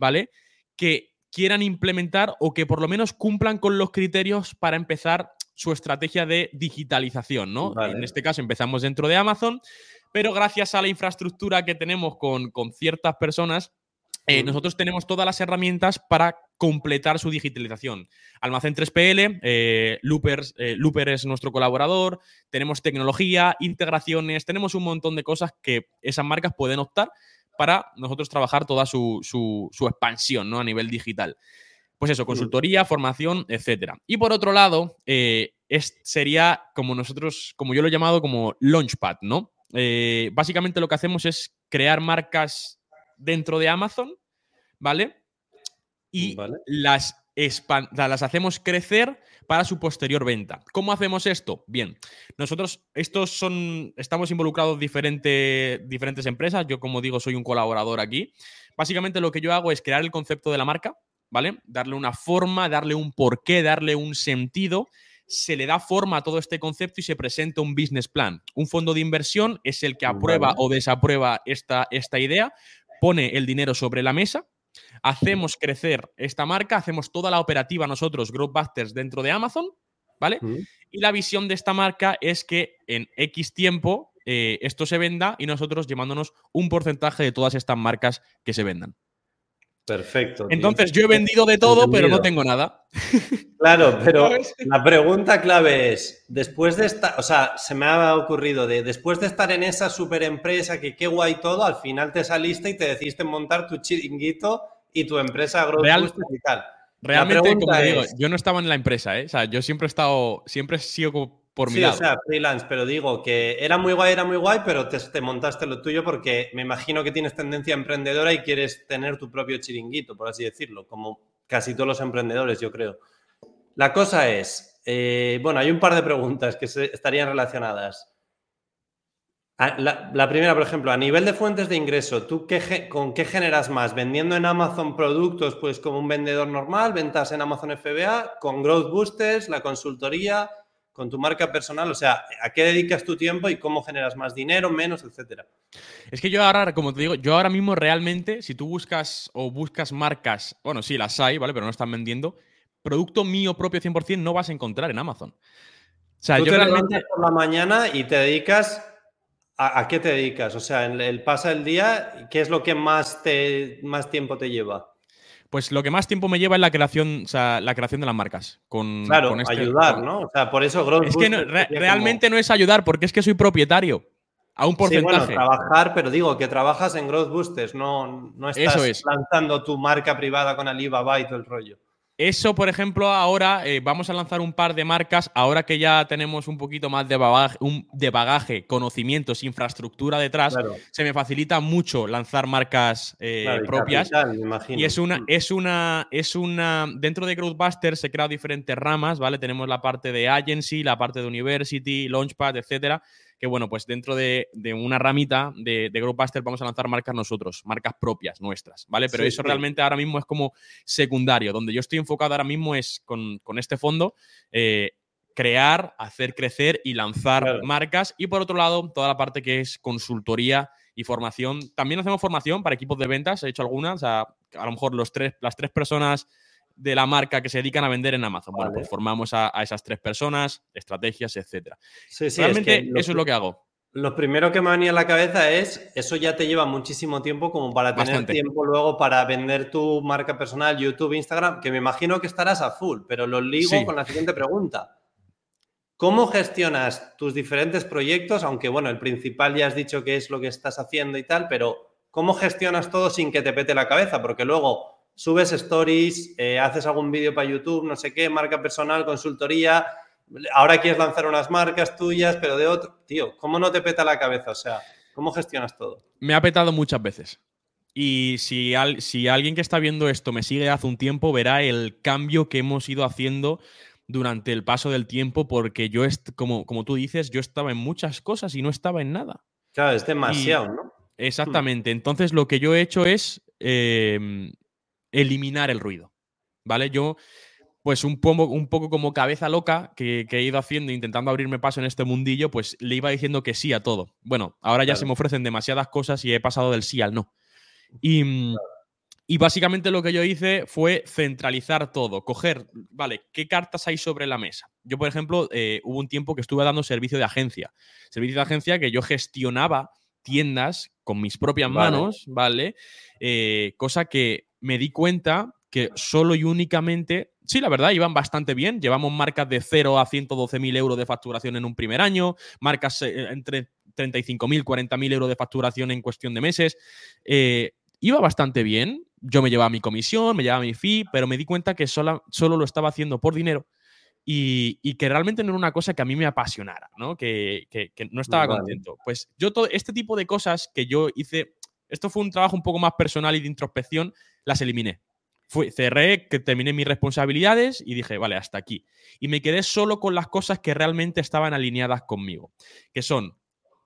¿vale? Que quieran implementar o que por lo menos cumplan con los criterios para empezar su estrategia de digitalización, ¿no? En este caso empezamos dentro de Amazon, pero gracias a la infraestructura que tenemos con, ciertas personas, eh, nosotros tenemos todas las herramientas para completar su digitalización. Almacén 3PL, eh, Loopers, eh, Looper es nuestro colaborador, tenemos tecnología, integraciones, tenemos un montón de cosas que esas marcas pueden optar para nosotros trabajar toda su, expansión ¿no? a nivel digital. Pues eso, consultoría, formación, etcétera. Y por otro lado, eh, sería como nosotros, como yo lo he llamado como Launchpad, ¿no? Eh, básicamente lo que hacemos es crear marcas dentro de Amazon, ¿vale? Y Las, las hacemos crecer para su posterior venta. ¿Cómo hacemos esto? Bien, nosotros estos son, estamos involucrados diferentes diferentes empresas. Yo, como digo, soy un colaborador aquí. Básicamente lo que yo hago es crear el concepto de la marca, ¿vale? Darle una forma, darle un porqué, darle un sentido se le da forma a todo este concepto y se presenta un business plan. Un fondo de inversión es el que aprueba o desaprueba esta, esta idea, pone el dinero sobre la mesa Hacemos crecer esta marca, hacemos toda la operativa nosotros, Growthbusters, dentro de Amazon, ¿vale? Y la visión de esta marca es que en X tiempo eh, esto se venda y nosotros llevándonos un porcentaje de todas estas marcas que se vendan. Perfecto. Entonces, yo he vendido de todo, pero no tengo nada. Claro, pero *laughs* la pregunta clave es, después de estar, o sea, se me ha ocurrido de, después de estar en esa super empresa que qué guay todo, al final te saliste y te decidiste montar tu chiringuito y tu empresa Growth y tal. Realmente, como te digo, yo no estaba en la empresa, ¿eh? O sea, yo siempre he estado, siempre he sido como por mi sí, o sea, freelance, pero digo que era muy guay, era muy guay, pero te, te, montaste lo tuyo porque me imagino que tienes tendencia emprendedora y quieres tener tu propio chiringuito, por así decirlo, como casi todos los emprendedores, yo creo. La cosa es, eh, bueno, hay un par de preguntas que estarían relacionadas. La, primera, por ejemplo, a nivel de fuentes de ingreso, ¿tú qué, con qué generas más? ¿Vendiendo en Amazon productos, pues como un vendedor normal, ventas en Amazon FBA, con Growth Boosters, la consultoría, con tu marca personal? O sea, ¿a qué dedicas tu tiempo y cómo generas más dinero, menos, etcétera? Es que yo ahora, como te digo, yo ahora mismo realmente, si tú buscas o buscas marcas, bueno, sí, las hay, ¿vale? Pero no están vendiendo, producto mío propio 100% no vas a encontrar en Amazon. O sea, yo te realmente... por la mañana y te dedicas ¿A, qué te dedicas? O sea, el, el, pasa el día, ¿qué es lo que más, te, más tiempo te lleva? Pues lo que más tiempo me lleva es la creación, o sea, la creación de las marcas. Con, claro, este ayudar, ¿no? O sea, por eso Growth Es que realmente no es ayudar, porque es que soy propietario. A un porcentaje. Sí, bueno, trabajar, pero digo que trabajas en Growth Boosters, no, no estás lanzando tu marca privada con Alibaba y todo el rollo. Eso, por ejemplo, ahora eh, vamos a lanzar un par de marcas, ahora que ya tenemos un poquito más de bagaje, de bagaje conocimientos, infraestructura detrás, se me facilita mucho lanzar marcas eh, propias. y es una, mm. es una, es una, dentro de Growthbuster se crean diferentes ramas, ¿vale? Tenemos la parte de agency, la parte de university, launchpad, etcétera que bueno, pues dentro de, una ramita de, de Growbuster vamos a lanzar marcas nosotros, marcas propias nuestras, ¿vale? Pero eso realmente ahora mismo es como secundario. Donde yo estoy enfocado ahora mismo es con, este fondo. Eh, crear, hacer crecer y lanzar marcas. Y por otro lado, toda la parte que es consultoría y formación. También hacemos formación para equipos de ventas, he hecho algunas, a, a lo mejor los tres, las tres personas de la marca que se dedican a vender en Amazon. Bueno, pues formamos a, esas tres personas, estrategias, etcétera. Realmente eso es lo que hago. Lo primero que me venía a la cabeza es, eso ya te lleva muchísimo tiempo como para tener tiempo luego para vender tu marca personal, YouTube, Instagram, que me imagino que estarás a full, pero lo ligo con la siguiente pregunta. ¿Cómo gestionas tus diferentes proyectos? Aunque bueno, el principal ya has dicho que es lo que estás haciendo y tal, pero ¿cómo gestionas todo sin que te pete la cabeza? Porque luego subes stories, eh, haces algún vídeo para YouTube, no sé qué, marca personal, consultoría, ahora quieres lanzar unas marcas tuyas, pero de otro. Tío, ¿cómo no te peta la cabeza? O sea, ¿cómo gestionas todo? Me ha petado muchas veces. Y si, si alguien que está viendo esto me sigue hace un tiempo, verá el cambio que hemos ido haciendo durante el paso del tiempo, porque yo, como, como tú dices, yo estaba en muchas cosas y no estaba en nada. Claro, es demasiado, ¿no? Exactamente. Entonces, lo que yo he hecho es em, eliminar el ruido. ¿Vale? Yo pues un poco, un poco como cabeza loca que, he ido haciendo, intentando abrirme paso en este mundillo, pues le iba diciendo que sí a todo. Bueno, ahora ya se me ofrecen demasiadas cosas y he pasado del sí al no. Y, y básicamente lo que yo hice fue centralizar todo, coger, vale, ¿qué cartas hay sobre la mesa? Yo, por ejemplo, eh, hubo un tiempo que estuve dando servicio de agencia. Servicio de agencia que yo gestionaba tiendas con mis propias manos, ¿vale? Eh, cosa que me di cuenta que solo y únicamente, sí, la verdad, iban bastante bien. Llevamos marcas de 0 a 112 mil euros de facturación en un primer año, marcas eh, entre 35 mil, 40 mil euros de facturación en cuestión de meses. Eh, iba bastante bien. Yo me llevaba mi comisión, me llevaba mi fee, pero me di cuenta que solo, solo lo estaba haciendo por dinero. Y, que realmente no era una cosa que a mí me apasionara, ¿no? Que, no estaba contento. Pues yo todo este tipo de cosas que yo hice, esto fue un trabajo un poco más personal y de introspección, las eliminé cerré, que terminé mis responsabilidades y dije, vale, hasta aquí. Y me quedé solo con las cosas que realmente estaban alineadas conmigo, que son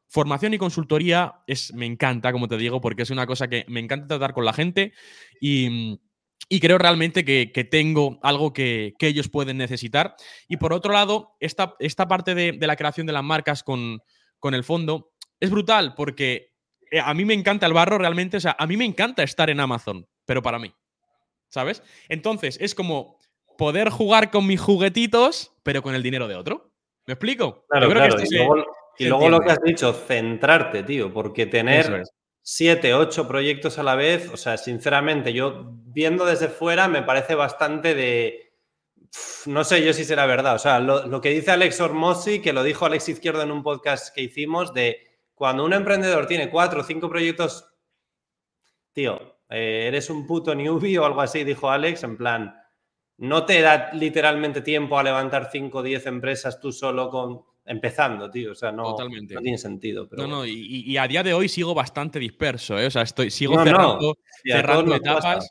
formación y consultoría, es, me encanta, como te digo, porque es una cosa que me encanta tratar con la gente y, creo realmente que, tengo algo que, ellos pueden necesitar. Y por otro lado, esta, esta parte de, la creación de las marcas con, con el fondo es brutal porque eh, a mí me encanta el barro realmente, o sea, a mí me encanta estar en Amazon, pero para mí. ¿sabes? Entonces, es como poder jugar con mis juguetitos, pero con el dinero de otro. ¿Me explico? Claro, claro. y, luego, lo que has dicho, centrarte, tío, porque tener siete, ocho proyectos a la vez, o sea, sinceramente, yo viendo desde fuera me parece bastante de... No sé yo si será verdad. O sea, lo, que dice Alex Ormosi, que lo dijo Alex Izquierdo en un podcast que hicimos, de cuando un emprendedor tiene cuatro o cinco proyectos, tío, eh, eres un puto newbie o algo así, dijo Alex, en plan, no te da literalmente tiempo a levantar 5 o 10 empresas tú solo con empezando, tío. O sea, no, tiene sentido. no, no, y, a día de hoy sigo bastante disperso, ¿eh? O sea, estoy, sigo cerrando, cerrando etapas.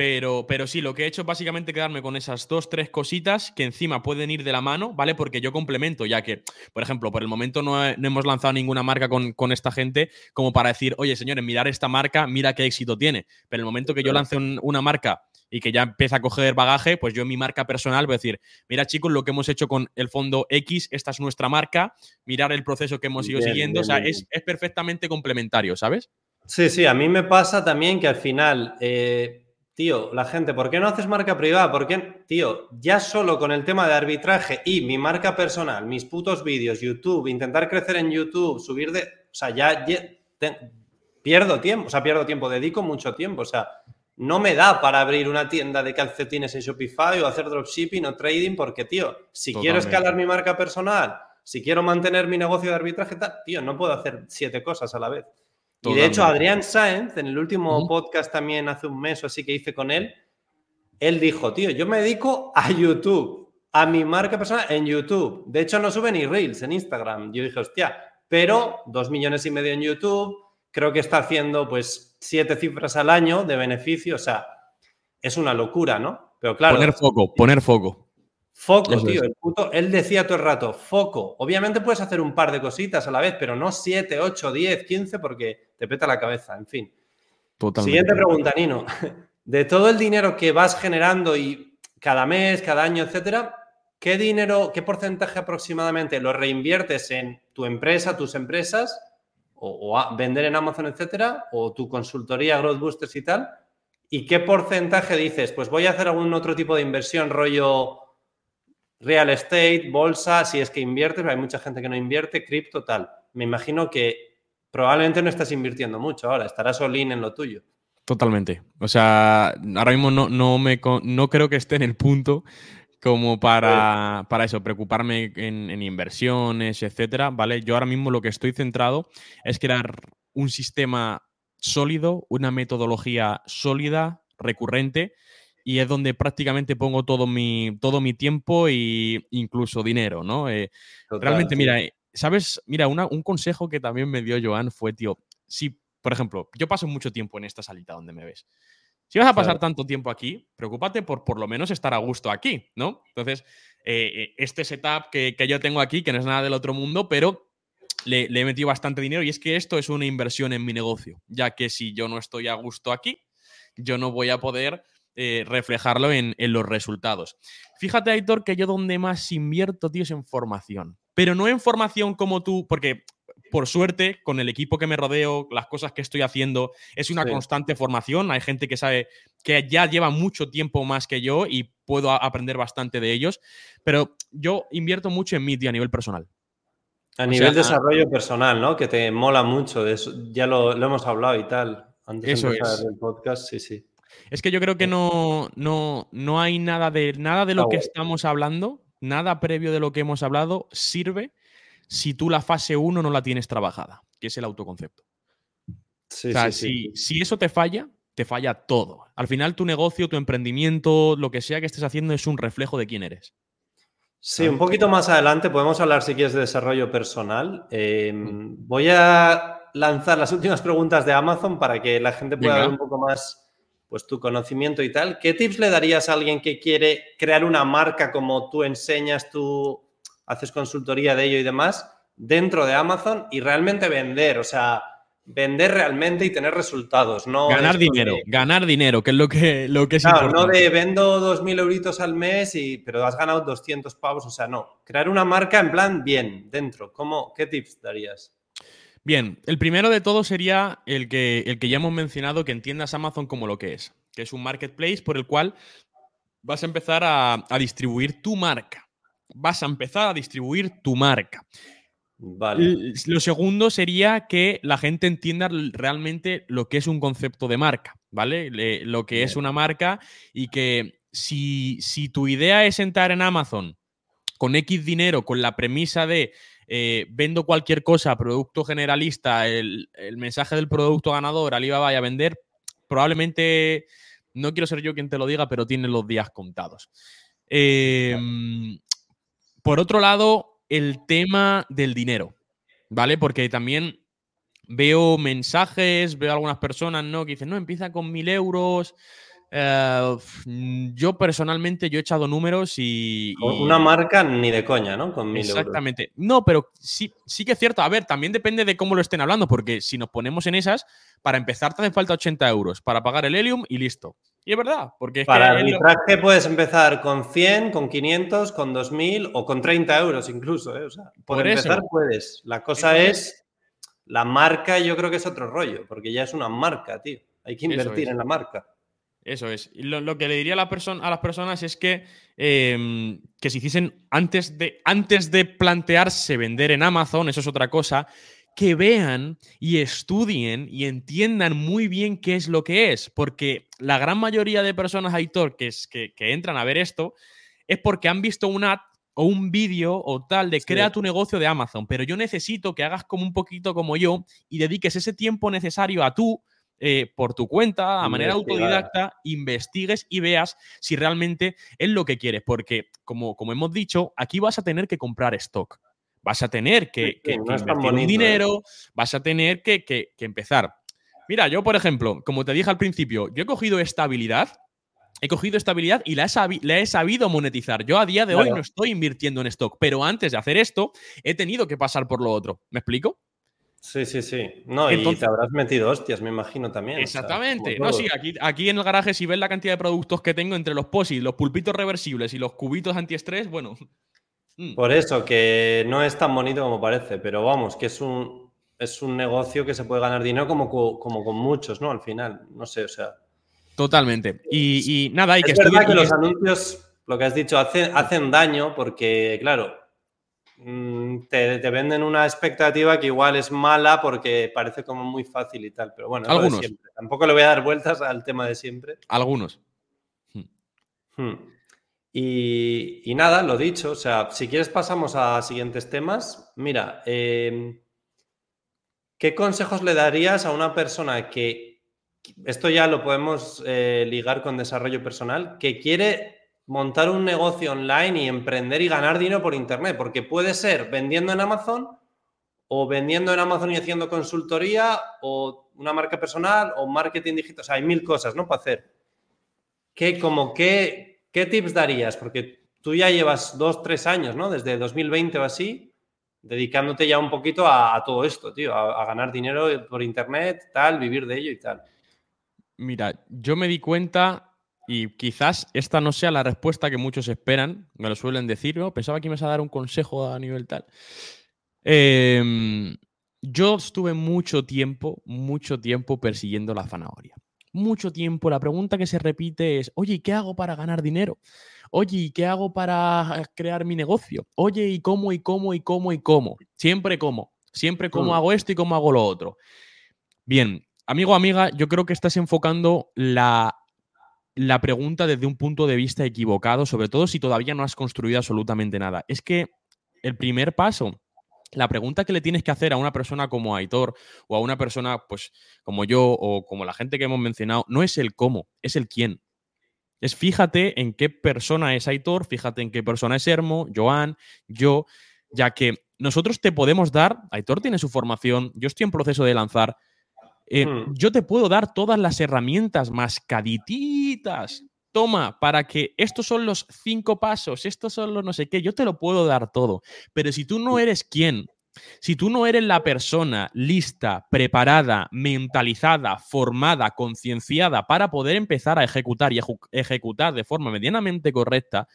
Pero, pero sí, lo que he hecho es básicamente quedarme con esas dos, tres cositas que encima pueden ir de la mano, ¿vale? Porque yo complemento, ya que, por ejemplo, por el momento no, hemos lanzado ninguna marca con, esta gente como para decir, oye, señores, mirar esta marca, mira qué éxito tiene. Pero el momento que yo lance una marca y que ya empieza a coger bagaje, pues yo en mi marca personal voy a decir, mira chicos, lo que hemos hecho con el fondo X, esta es nuestra marca, mirar el proceso que hemos ido siguiendo, o sea, es, es, perfectamente complementario, ¿sabes? Sí, sí, a mí me pasa también que al final... Eh, Tío, la gente, ¿por qué no haces marca privada? ¿Por qué? Tío, ya solo con el tema de arbitraje y mi marca personal, mis putos vídeos, YouTube, intentar crecer en YouTube, subir de... O sea, ya, pierdo tiempo, o sea, pierdo tiempo, dedico mucho tiempo, o sea, no me da para abrir una tienda de calcetines en Shopify o hacer dropshipping o trading porque, tío, si quiero escalar mi marca personal, si quiero mantener mi negocio de arbitraje, tal, tío, no puedo hacer siete cosas a la vez. Y de hecho, Adrián Sáenz, en el último podcast también hace un mes o así que hice con él, él dijo, tío, yo me dedico a YouTube, a mi marca personal en YouTube. De hecho, no sube ni Reels en Instagram. Yo dije, hostia, pero dos millones y medio en YouTube, creo que está haciendo pues siete cifras al año de beneficio, o sea, es una locura, ¿no? Pero claro. Poner foco, poner foco. Foco, tío. El puto, él decía todo el rato, foco. Obviamente puedes hacer un par de cositas a la vez, pero no 7, 8, 10, 15 porque te peta la cabeza, en fin. Siguiente pregunta, Nino. *laughs* De todo el dinero que vas generando y cada mes, cada año, etcétera, ¿qué dinero, qué porcentaje aproximadamente lo reinviertes en tu empresa, tus empresas, o, a vender en Amazon, etcétera, o tu consultoría, Growth Boosters y tal? ¿Y qué porcentaje dices? Pues voy a hacer algún otro tipo de inversión, rollo real estate, bolsa, si es que inviertes, hay mucha gente que no invierte, cripto, tal. Me imagino que probablemente no estás invirtiendo mucho ahora, estarás all in en lo tuyo. Totalmente. O sea, ahora mismo no, no, me, no creo que esté en el punto como para, para eso, preocuparme en, inversiones, etcétera, ¿vale? Yo ahora mismo lo que estoy centrado es crear un sistema sólido, una metodología sólida, recurrente, y es donde prácticamente pongo todo mi, todo mi tiempo e incluso dinero, ¿no? Eh, realmente, mira, ¿sabes? Mira, un consejo que también me dio Joan fue, tío, si, por ejemplo, yo paso mucho tiempo en esta salita donde me ves. Si vas a pasar tanto tiempo aquí, preocúpate por por lo menos estar a gusto aquí, ¿no? Entonces, eh, este setup que, que, yo tengo aquí, que no es nada del otro mundo, pero le, le, he metido bastante dinero y es que esto es una inversión en mi negocio, ya que si yo no estoy a gusto aquí, yo no voy a poder eh, reflejarlo en, los resultados. Fíjate, Aitor, que yo donde más invierto, tío, es en formación. Pero no en formación como tú, porque por suerte, con el equipo que me rodeo, las cosas que estoy haciendo, es una constante formación. Hay gente que sabe que ya lleva mucho tiempo más que yo y puedo aprender bastante de ellos. Pero yo invierto mucho en mí, a nivel personal. A nivel de desarrollo personal, ¿no? Que te mola mucho. Eso, ya lo, hemos hablado y tal. Antes de empezar el podcast, sí, sí. Es que yo creo que no, no, no hay nada de, nada de lo que estamos hablando, nada previo de lo que hemos hablado, sirve si tú la fase 1 no la tienes trabajada, que es el autoconcepto. Sí, o sea, si, si eso te falla, te falla todo. Al final tu negocio, tu emprendimiento, lo que sea que estés haciendo es un reflejo de quién eres. Sí, un poquito más adelante podemos hablar si quieres de desarrollo personal. Em, mm. voy a lanzar las últimas preguntas de Amazon para que la gente pueda ver un poco más pues tu conocimiento y tal. ¿Qué tips le darías a alguien que quiere crear una marca como tú enseñas, tú haces consultoría de ello y demás dentro de Amazon y realmente vender? O sea, vender realmente y tener resultados, no ganar dinero, ganar dinero, que es lo que, lo que es claro, no de vendo 2.000 euritos al mes y pero has ganado 200 pavos, o sea, no, crear una marca en plan bien, dentro, ¿cómo, qué tips darías? Bien, el primero de todo sería el que, el que ya hemos mencionado, que entiendas Amazon como lo que es, que es un marketplace por el cual vas a empezar a, distribuir tu marca. Vas a empezar a distribuir tu marca. Vale. Lo segundo sería que la gente entienda realmente lo que es un concepto de marca, ¿vale? lo que es una marca y que si, si tu idea es entrar en Amazon con X dinero, con la premisa de eh, vendo cualquier cosa, producto generalista, el, mensaje del producto ganador, Alibaba vaya a vender, probablemente, no quiero ser yo quien te lo diga, pero tiene los días contados. Em, por otro lado, el tema del dinero, ¿vale? Porque también veo mensajes, veo algunas personas, ¿no? Que dicen, no, empieza con mil euros, eh, yo personalmente yo he echado números y, Una marca ni de coña, ¿no? Con Exactamente. No, pero sí, sí que es cierto. A ver, también depende de cómo lo estén hablando, porque si nos ponemos en esas, para empezar te hacen falta 80 euros para pagar el Helium y listo. Y es verdad, porque Para el arbitraje puedes empezar con 100, con 500, con 2000 o con 30 euros incluso. ¿eh? O sea, Por empezar puedes. La cosa es, la marca yo creo que es otro rollo, porque ya es una marca, tío. Hay que invertir en la marca. Eso es. Lo, que le diría a, la a las personas es que, em, que se hiciesen antes de, antes de plantearse vender en Amazon, eso es otra cosa, que vean y estudien y entiendan muy bien qué es lo que es. Porque la gran mayoría de personas, Aitor, que, es, que, que entran a ver esto, es porque han visto un ad o un vídeo o tal de crea tu negocio de Amazon. Pero yo necesito que hagas como un poquito como yo y dediques ese tiempo necesario a tú eh, por tu cuenta, a manera autodidacta, investigues y veas si realmente es lo que quieres. Porque, como, como hemos dicho, aquí vas a tener que comprar stock. Vas a tener que, invertir ¿eh? dinero, vas a tener que, empezar. Mira, yo, por ejemplo, como te dije al principio, yo he cogido estabilidad, he cogido estabilidad y la he, sabido monetizar. Yo a día de hoy no estoy invirtiendo en stock, pero antes de hacer esto, he tenido que pasar por lo otro. ¿Me explico? Sí, sí, sí. No, y te habrás metido hostias, me imagino también. Exactamente. no, sí, aquí, aquí en el garaje, si ves la cantidad de productos que tengo entre los POSIT, los pulpitos reversibles y los cubitos antiestrés, bueno. *laughs* Mm. Por eso, que no es tan bonito como parece, pero vamos, que es un, es un negocio que se puede ganar dinero como, como con muchos, ¿no? Al final, no sé, o sea. Totalmente. Y, nada, hay que Es verdad que los anuncios, lo que has dicho, hacen, hacen daño porque, claro, mm, te, venden una expectativa que igual es mala porque parece como muy fácil y tal. Pero bueno, algunos. Tampoco le voy a dar vueltas al tema de siempre. Algunos. Hmm. Hmm. Y, nada, lo dicho. O sea, si quieres pasamos a siguientes temas. Mira, em, ¿qué consejos le darías a una persona que esto ya lo podemos eh, ligar con desarrollo personal, que quiere montar un negocio online y emprender y ganar dinero por Internet, porque puede ser vendiendo en Amazon o vendiendo en Amazon y haciendo consultoría o una marca personal o marketing digital. O sea, hay mil cosas, ¿no? Para hacer. ¿Qué, como, qué, qué tips darías? Porque tú ya llevas dos, tres años, ¿no? Desde 2020 o así, dedicándote ya un poquito a, todo esto, tío, a, a ganar dinero por Internet, tal, vivir de ello y tal. Mira, yo me di cuenta y quizás esta no sea la respuesta que muchos esperan, me lo suelen decir, ¿no? Pensaba que ibas a dar un consejo a nivel tal. Em, yo estuve mucho tiempo, mucho tiempo persiguiendo la zanahoria. Mucho tiempo. La pregunta que se repite es, oye, qué hago para ganar dinero? Oye, ¿y qué hago para crear mi negocio? Oye, ¿y cómo, y cómo, y cómo, y cómo? Siempre cómo. Siempre cómo mm. hago esto y cómo hago lo otro. Bien, amigo, amiga, yo creo que estás enfocando la, la pregunta desde un punto de vista equivocado, sobre todo si todavía no has construido absolutamente nada. Es que el primer paso, la pregunta que le tienes que hacer a una persona como Aitor o a una persona pues como yo o como la gente que hemos mencionado, no es el cómo, es el quién. Es fíjate en qué persona es Aitor, fíjate en qué persona es Hermo, Joan, yo, ya que nosotros te podemos dar, Aitor tiene su formación, yo estoy en proceso de lanzar, eh, hmm. Yo te puedo dar todas las herramientas mascadititas. Toma, para que estos son los cinco pasos, estos son los no sé qué, yo te lo puedo dar todo. Pero si tú no eres quien, si tú no eres la persona lista, preparada, mentalizada, formada, concienciada para poder empezar a ejecutar y ejecutar de forma medianamente correcta,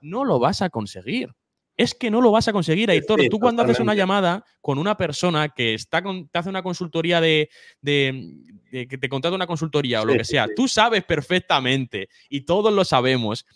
no lo vas a conseguir es que no lo vas a conseguir, Aitor. Tú cuando haces una llamada con una persona que está te hace una consultoría de, que te contrata una consultoría o lo que sea, tú sabes perfectamente y todos lo sabemos.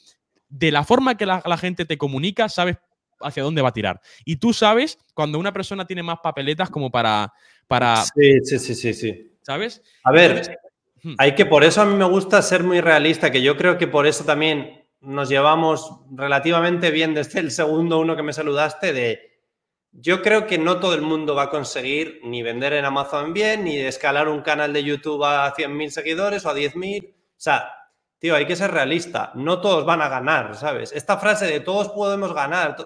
De la forma que la, gente te comunica, sabes hacia dónde va a tirar. Y tú sabes cuando una persona tiene más papeletas como para. para sí, sí, sí, sí, sí. ¿Sabes? A ver, hmm. hay que por eso a mí me gusta ser muy realista, que yo creo que por eso también nos llevamos relativamente bien desde el segundo uno que me saludaste de yo creo que no todo el mundo va a conseguir ni vender en Amazon bien, ni escalar un canal de YouTube a 100.000 seguidores o a 10.000. O sea, tío, hay que ser realista. No todos van a ganar, ¿sabes? Esta frase de todos podemos ganar,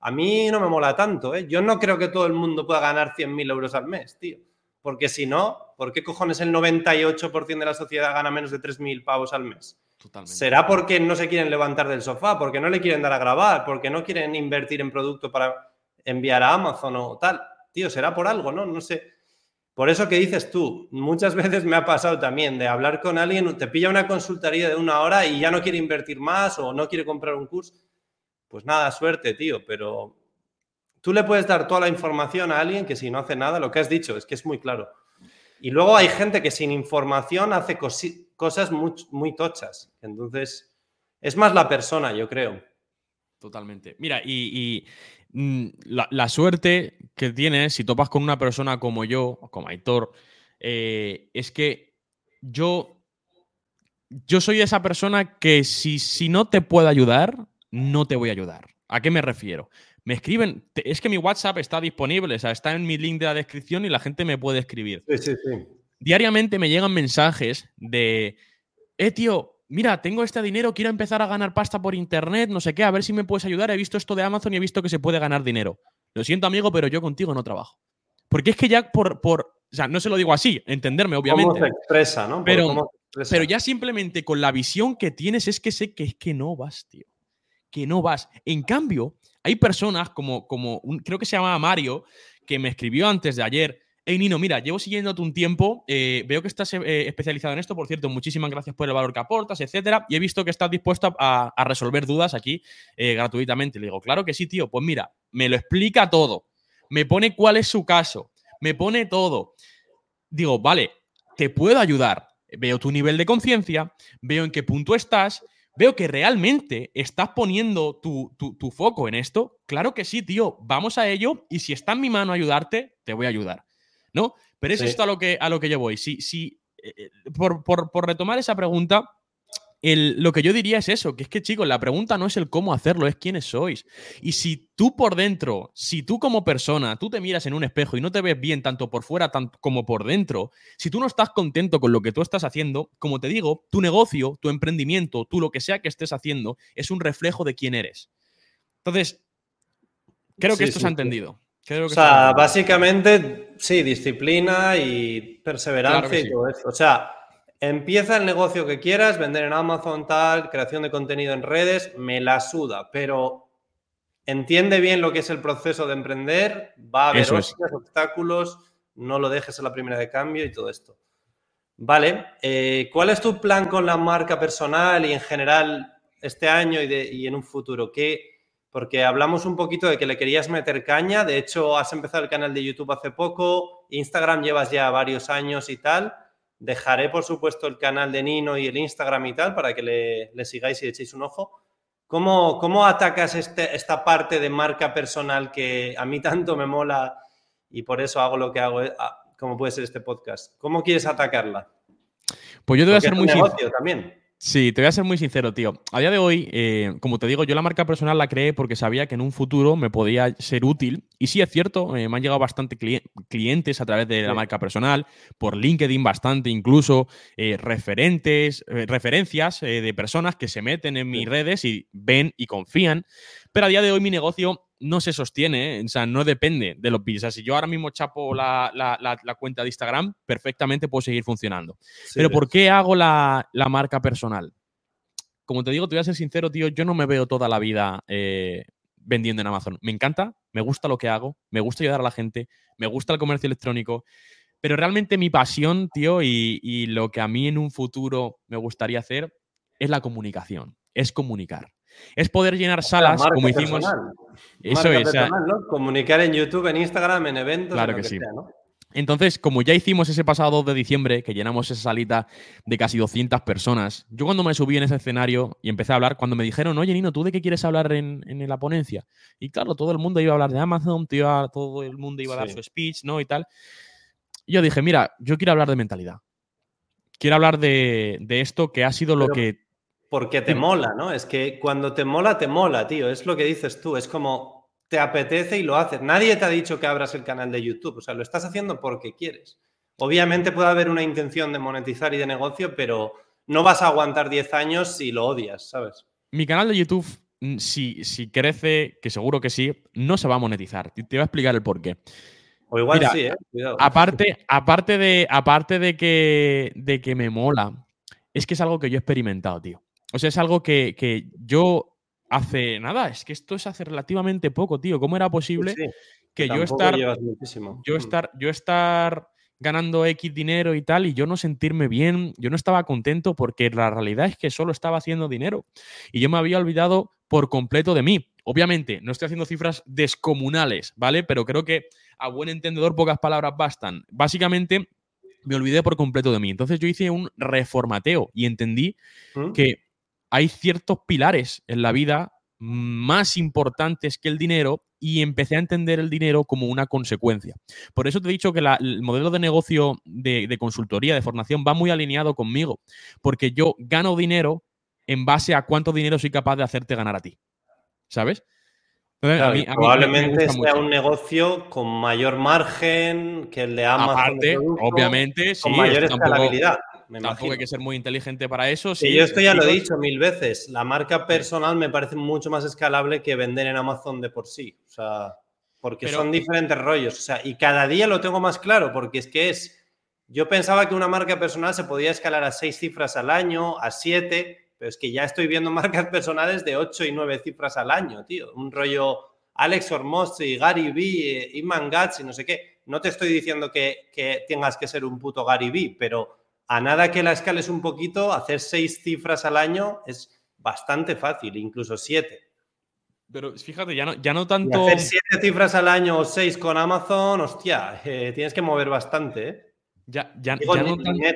a mí no me mola tanto, ¿eh? Yo no creo que todo el mundo pueda ganar 100.000 euros al mes, tío. Porque si no, ¿por qué cojones el 98% de la sociedad gana menos de 3.000 pavos al mes? ¿Será porque no se quieren levantar del sofá? ¿Porque no le quieren dar a grabar? ¿Porque no quieren invertir en producto para enviar a Amazon o tal? Tío, será por algo, ¿no? No sé. Por eso que dices tú, muchas *laughs* veces me ha pasado también de hablar con alguien, te pilla una consultoría de una hora y ya no quiere invertir más o no quiere comprar un curso. Pues nada, suerte, tío, pero tú le puedes dar toda la información a alguien que si no hace nada, lo que has dicho es que es muy claro. Y luego hay gente que sin información hace cosas muy, muy tochas. Entonces, es más la persona, yo creo. Totalmente. Mira, y, mm, la, suerte que tienes si topas con una persona como yo, como Aitor, eh, es que yo, yo soy esa persona que si, si no te puedo ayudar, no te voy a ayudar. ¿A qué me refiero? Me escriben, es que mi WhatsApp está disponible, o sea, está en mi link de la descripción y la gente me puede escribir. Sí, sí, sí diariamente me llegan mensajes de, eh, tío, mira, tengo este dinero, quiero empezar a ganar pasta por internet, no sé qué, a ver si me puedes ayudar. He visto esto de Amazon y he visto que se puede ganar dinero. Lo siento, amigo, pero yo contigo no trabajo. Porque es que ya por, por o sea, no se lo digo así, entenderme, obviamente. ¿Cómo se expresa, ¿no? Pero, pero ya simplemente con la visión que tienes es que sé que es que no vas, tío. Que no vas. En cambio, hay personas como, como un, creo que se llamaba Mario, que me escribió antes de ayer, Hey Nino, mira, llevo siguiéndote un tiempo, eh, veo que estás eh, especializado en esto, por cierto, muchísimas gracias por el valor que aportas, etcétera, y he visto que estás dispuesto a, resolver dudas aquí eh, gratuitamente. Le digo, claro que sí, tío, pues mira, me lo explica todo, me pone cuál es su caso, me pone todo. Digo, vale, te puedo ayudar. Veo tu nivel de conciencia, veo en qué punto estás, veo que realmente estás poniendo tu, foco en esto. Claro que sí, tío, vamos a ello y si está en mi mano ayudarte, te voy a ayudar. ¿No? Pero es esto a lo, que, a lo que yo voy. Si, si, eh, eh, por, por retomar esa pregunta, lo que yo diría es eso, que es que chicos, la pregunta no es el cómo hacerlo, es quiénes sois. Y si tú por dentro, si tú como persona, tú te miras en un espejo y no te ves bien tanto por fuera tanto como por dentro, si tú no estás contento con lo que tú estás haciendo, como te digo, tu negocio, tu emprendimiento, tú lo que sea que estés haciendo, es un reflejo de quién eres. Entonces, creo que esto se ha entendido. O sea, básicamente, sí, disciplina y perseverancia y todo eso. O sea, Empieza el negocio que quieras, vender en Amazon, tal, creación de contenido en redes, me la suda, pero entiende bien lo que es el proceso de emprender, va a haber obstáculos, no lo dejes a la primera de cambio y todo esto. Vale, eh, ¿cuál es tu plan con la marca personal y en general este año y, y en un futuro? ¿Qué, porque hablamos un poquito de que le querías meter caña, de hecho has empezado el canal de YouTube hace poco, Instagram llevas ya varios años y tal. Dejaré, por supuesto, el canal de Nino y el Instagram y tal para que le, sigáis y echéis un ojo. ¿Cómo, cómo atacas este, esta parte de marca personal que a mí tanto me mola y por eso hago lo que hago, eh, como puede ser este podcast? ¿Cómo quieres atacarla? Pues yo te voy a ser muy negocio también. Sí, te voy a ser muy sincero, tío. A día de hoy, eh, como te digo, yo la marca personal la creé porque sabía que en un futuro me podía ser útil. Y sí, es cierto, eh, me han llegado bastante clientes a través de la marca personal, por LinkedIn bastante, incluso eh, referentes, referencias de personas que se meten en mis redes y ven y confían. Pero a día de hoy mi negocio no se sostiene, ¿eh? o sea, no depende de los bits. si yo ahora mismo chapo la, cuenta de Instagram, perfectamente puedo seguir funcionando. Pero ¿por qué hago la, marca personal? Como te digo, te voy a ser sincero, tío, yo no me veo toda la vida eh, vendiendo en Amazon. Me encanta, me gusta lo que hago, me gusta ayudar a la gente, me gusta el comercio electrónico, pero realmente mi pasión, tío, y, y lo que a mí en un futuro me gustaría hacer es la comunicación, es comunicar. Es poder llenar salas como hicimos. Eso es. Comunicar en YouTube, en Instagram, en eventos. Claro que, sí. Entonces, como ya hicimos ese pasado 2 de diciembre, que llenamos esa salita de casi 200 personas, yo cuando me subí en ese escenario y empecé a hablar, cuando me dijeron, oye Nino, ¿tú de qué quieres hablar en, la ponencia? Y claro, todo el mundo iba a hablar de Amazon, todo el mundo iba a dar su speech, ¿no? Y tal. yo dije, mira, yo quiero hablar de mentalidad. Quiero hablar de, esto que ha sido lo que porque te mola, ¿no? Es que cuando te mola, te mola, tío. Es lo que dices tú. Es como te apetece y lo haces. Nadie te ha dicho que abras el canal de YouTube. O sea, lo estás haciendo porque quieres. Obviamente puede haber una intención de monetizar y de negocio, pero no vas a aguantar 10 años si lo odias, ¿sabes? Mi canal de YouTube, mm, si, si crece, que seguro que sí, no se va a monetizar. Te voy a explicar el por qué. O igual sí, ¿eh? Cuidado. Aparte, aparte, de, aparte de, que, de que me mola, es que es algo que yo he experimentado, tío. O sea, es algo que, yo hace nada, es que esto es hace relativamente poco, tío. ¿Cómo era posible que, yo estar, yo mm. estar, yo estar ganando X dinero y tal, y yo no sentirme bien, yo no estaba contento porque la realidad es que solo estaba haciendo dinero y yo me había olvidado por completo de mí. Obviamente, no estoy haciendo cifras descomunales, ¿vale? Pero creo que a buen entendedor pocas palabras bastan. Básicamente, me olvidé por completo de mí. Entonces yo hice un reformateo y entendí ¿Mm? que hay ciertos pilares en la vida más importantes que el dinero y empecé a entender el dinero como una consecuencia. Por eso te he dicho que el modelo de negocio de, consultoría, de formación, va muy alineado conmigo, porque yo gano dinero en base a cuánto dinero soy capaz de hacerte ganar a ti. ¿Sabes? probablemente sea un negocio con mayor margen que el de Amazon. Aparte, obviamente, con mayor escalabilidad. Me Tampoco hay que ser muy inteligente para eso. Sí, yo esto ya lo he dicho mil veces. La marca personal me parece mucho más escalable que vender en Amazon de por sí. O sea, porque son diferentes rollos. O sea, y cada día lo tengo más claro, porque es que es. Yo pensaba que una marca personal se podía escalar a seis cifras al año, a siete, pero es que ya estoy viendo *laughs* marcas personales de ocho y nueve cifras al año, tío. Un rollo Alex y Gary Vee, Iman Gatz y no sé qué no te estoy diciendo que, que tengas que ser un puto Gary Vee, pero a nada que la escales un poquito, hacer seis cifras al año es bastante fácil, incluso siete. Pero fíjate, ya no, ya no tanto. hacer siete cifras al año o seis con Amazon, hostia, eh, tienes que mover bastante, ¿eh? Ya, ya, ya no tanto.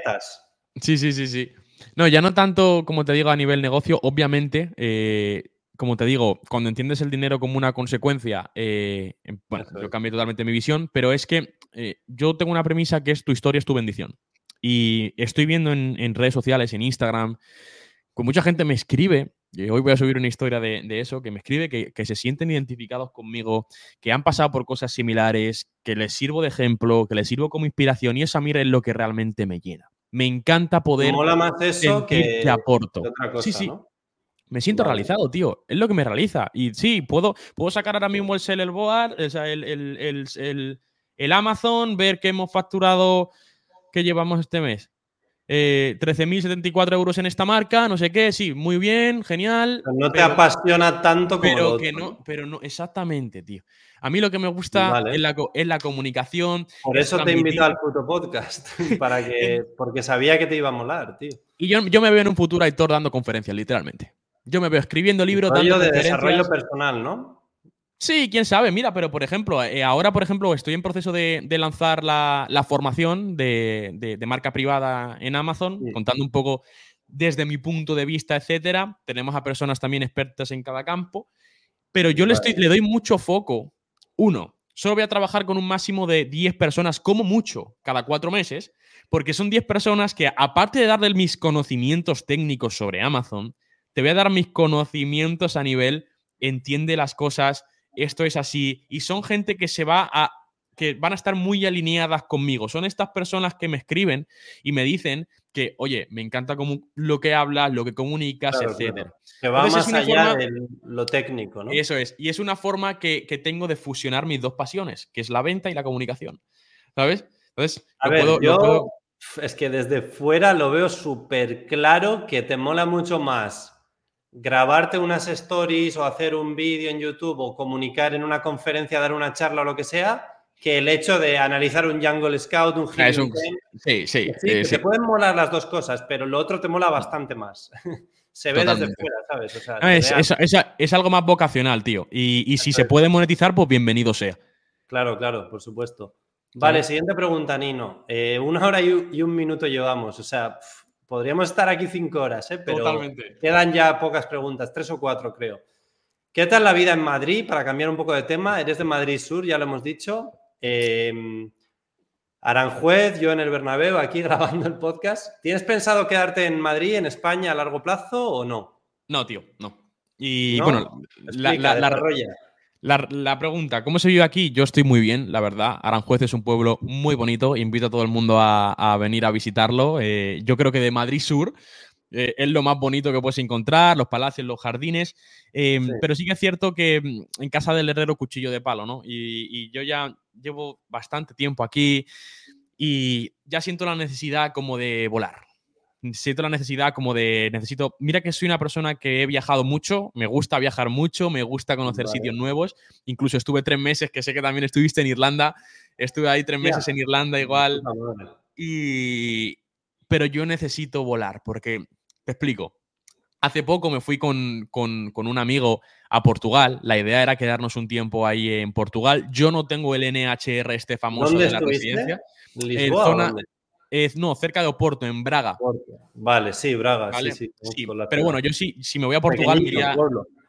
Sí, sí, sí, sí. No, ya no tanto, como te digo, a nivel negocio. Obviamente, eh, como te digo, cuando entiendes el dinero como una consecuencia, eh, bueno, yo cambié totalmente mi visión, pero es que yo tengo una premisa que es tu historia es tu bendición. Y estoy viendo en, redes sociales, en Instagram, que mucha gente me escribe, y hoy voy a subir una historia de, eso, que me escribe que, se sienten identificados conmigo, que han pasado por cosas similares, que les sirvo de ejemplo, que les sirvo como inspiración, y esa mira es lo que realmente me llena. Me encanta poder mola más eso que, te aporto. sí, sí. Me siento realizado, tío. Es lo que me realiza. Y sí, puedo, puedo sacar ahora mismo el Seller Board, o sea, el, el, el Amazon, ver que hemos facturado que llevamos este mes. Eh, 13.074 euros en esta marca, no sé qué, sí, muy bien, genial. no te apasiona tanto como. Pero que no, pero no, exactamente, tío. A mí lo que me gusta es, la, es, la, comunicación. Por eso te invito al puto podcast, *laughs* *laughs* para que, porque sabía que te iba a molar, tío. Y yo, yo me veo en un futuro editor dando conferencias, literalmente. Yo me veo escribiendo libros, dando de desarrollo personal, ¿no? Sí, quién sabe. Mira, pero por ejemplo, eh, ahora, por ejemplo, estoy en proceso de, lanzar la, formación de, marca privada en Amazon, contando un poco desde mi punto de vista, etcétera. Tenemos a personas también expertas en cada campo, pero yo le, estoy, le doy mucho foco. Uno, solo voy a trabajar con un máximo de 10 personas, como mucho, cada cuatro meses, porque son 10 personas que, aparte de darle mis conocimientos técnicos sobre Amazon, te voy a dar mis conocimientos a nivel entiende las cosas esto es así. Y son gente que se va a que van a estar muy alineadas conmigo. Son estas personas que me escriben y me dicen que, oye, me encanta como lo que hablas, lo que comunicas, etcétera. Que va más allá de lo técnico, ¿no? Eso es. Y es una forma que, tengo de fusionar mis dos pasiones, que es la venta y la comunicación. ¿Sabes? Entonces, a ver, yo es que desde fuera lo veo súper claro que te mola mucho más grabarte unas stories o hacer un vídeo en YouTube o comunicar en una conferencia, dar una charla o lo que sea, que el hecho de analizar un Jungle Scout, un ah, Sí, sí. sí, Se pueden molar las dos cosas, pero lo otro te mola bastante más. *laughs* se ve desde fuera, ¿sabes? es, algo más vocacional, tío. Y, si se puede monetizar, pues bienvenido sea. Claro, claro, por supuesto. Vale, siguiente pregunta, Nino. Eh, una hora y, un minuto llevamos. O sea, Podríamos estar aquí cinco horas, ¿eh? pero quedan ya pocas preguntas, tres o cuatro creo. ¿Qué tal la vida en Madrid? Para cambiar un poco de tema, eres de Madrid Sur, ya lo hemos dicho. Em, Aranjuez, yo en el Bernabéu, aquí *laughs* grabando el podcast. ¿Tienes pensado quedarte en Madrid, en España, a largo plazo o no? No, tío, no. Y bueno, la, la, la, la, pregunta, ¿cómo se vive aquí? Yo estoy muy bien, la verdad. Aranjuez es un pueblo muy bonito. Invito a todo el mundo a, venir a visitarlo. Eh, yo creo que de Madrid Sur eh, es lo más bonito que puedes encontrar, los palacios, los jardines. Em, pero sí que es cierto que mm, en casa del herrero cuchillo de palo, ¿no? y yo ya llevo bastante tiempo aquí y ya siento la necesidad como de volar siento la necesidad como de necesito, mira que soy una persona que he viajado mucho, me gusta viajar mucho, me gusta conocer sitios nuevos, incluso estuve tres meses, que sé que también estuviste en Irlanda, estuve ahí tres meses en Irlanda igual, y, pero yo necesito volar, porque, te explico, hace poco me fui con, un amigo a Portugal. La idea era quedarnos un tiempo ahí en Portugal. Yo no tengo el NHR este famoso de la residencia. ¿Lisboa, no, cerca de Oporto, en Braga. Vale, sí, Braga, sí, sí. pero bueno, yo sí, si me voy a Portugal, me iría,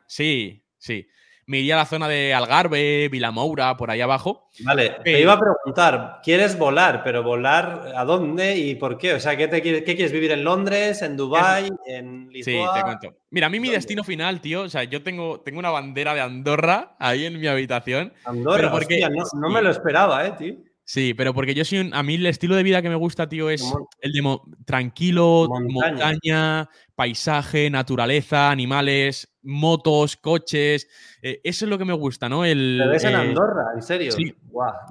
sí, sí. Me iría a la zona de Algarve, Vilamoura, por ahí abajo. Vale, te iba a preguntar, ¿quieres volar? Pero volar a dónde y por qué? O sea, ¿qué, te, quieres vivir en Londres, en Dubai, en Lisboa? Sí, te cuento. Mira, a mí mi destino final, tío, o sea, yo tengo, tengo una bandera de Andorra ahí en mi habitación. Andorra, porque, no, no me lo esperaba, eh, tío. Sí, pero porque yo soy a mí el estilo de vida que me gusta, tío, es el de tranquilo, montaña. paisaje, naturaleza, animales, motos, coches. Eh, eso es lo que me gusta, ¿no? El, ¿Te ves en eh, Andorra? ¿En serio? Sí.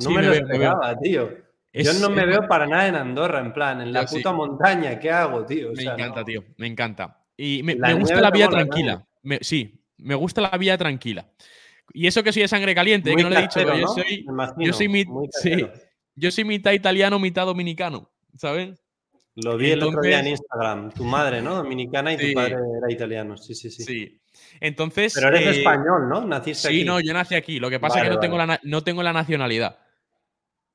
No me, lo esperaba, tío. yo no me veo para nada en Andorra, en plan, en la puta montaña. ¿Qué hago, tío? me encanta, tío. Me encanta. Y me, gusta la vida tranquila. sí, me gusta la vida tranquila. Y eso que soy de sangre caliente, que no le he dicho, pero yo soy, yo soy mi, Yo soy mitad italiano, mitad dominicano, ¿sabes? Lo vi el otro día en Instagram. Tu madre, ¿no? Dominicana y tu padre era italiano. Sí, sí, sí. Sí. Entonces. Pero eres eh, español, ¿no? Naciste aquí. Sí, no, yo nací aquí. Lo que pasa es que no, tengo la, no tengo la nacionalidad.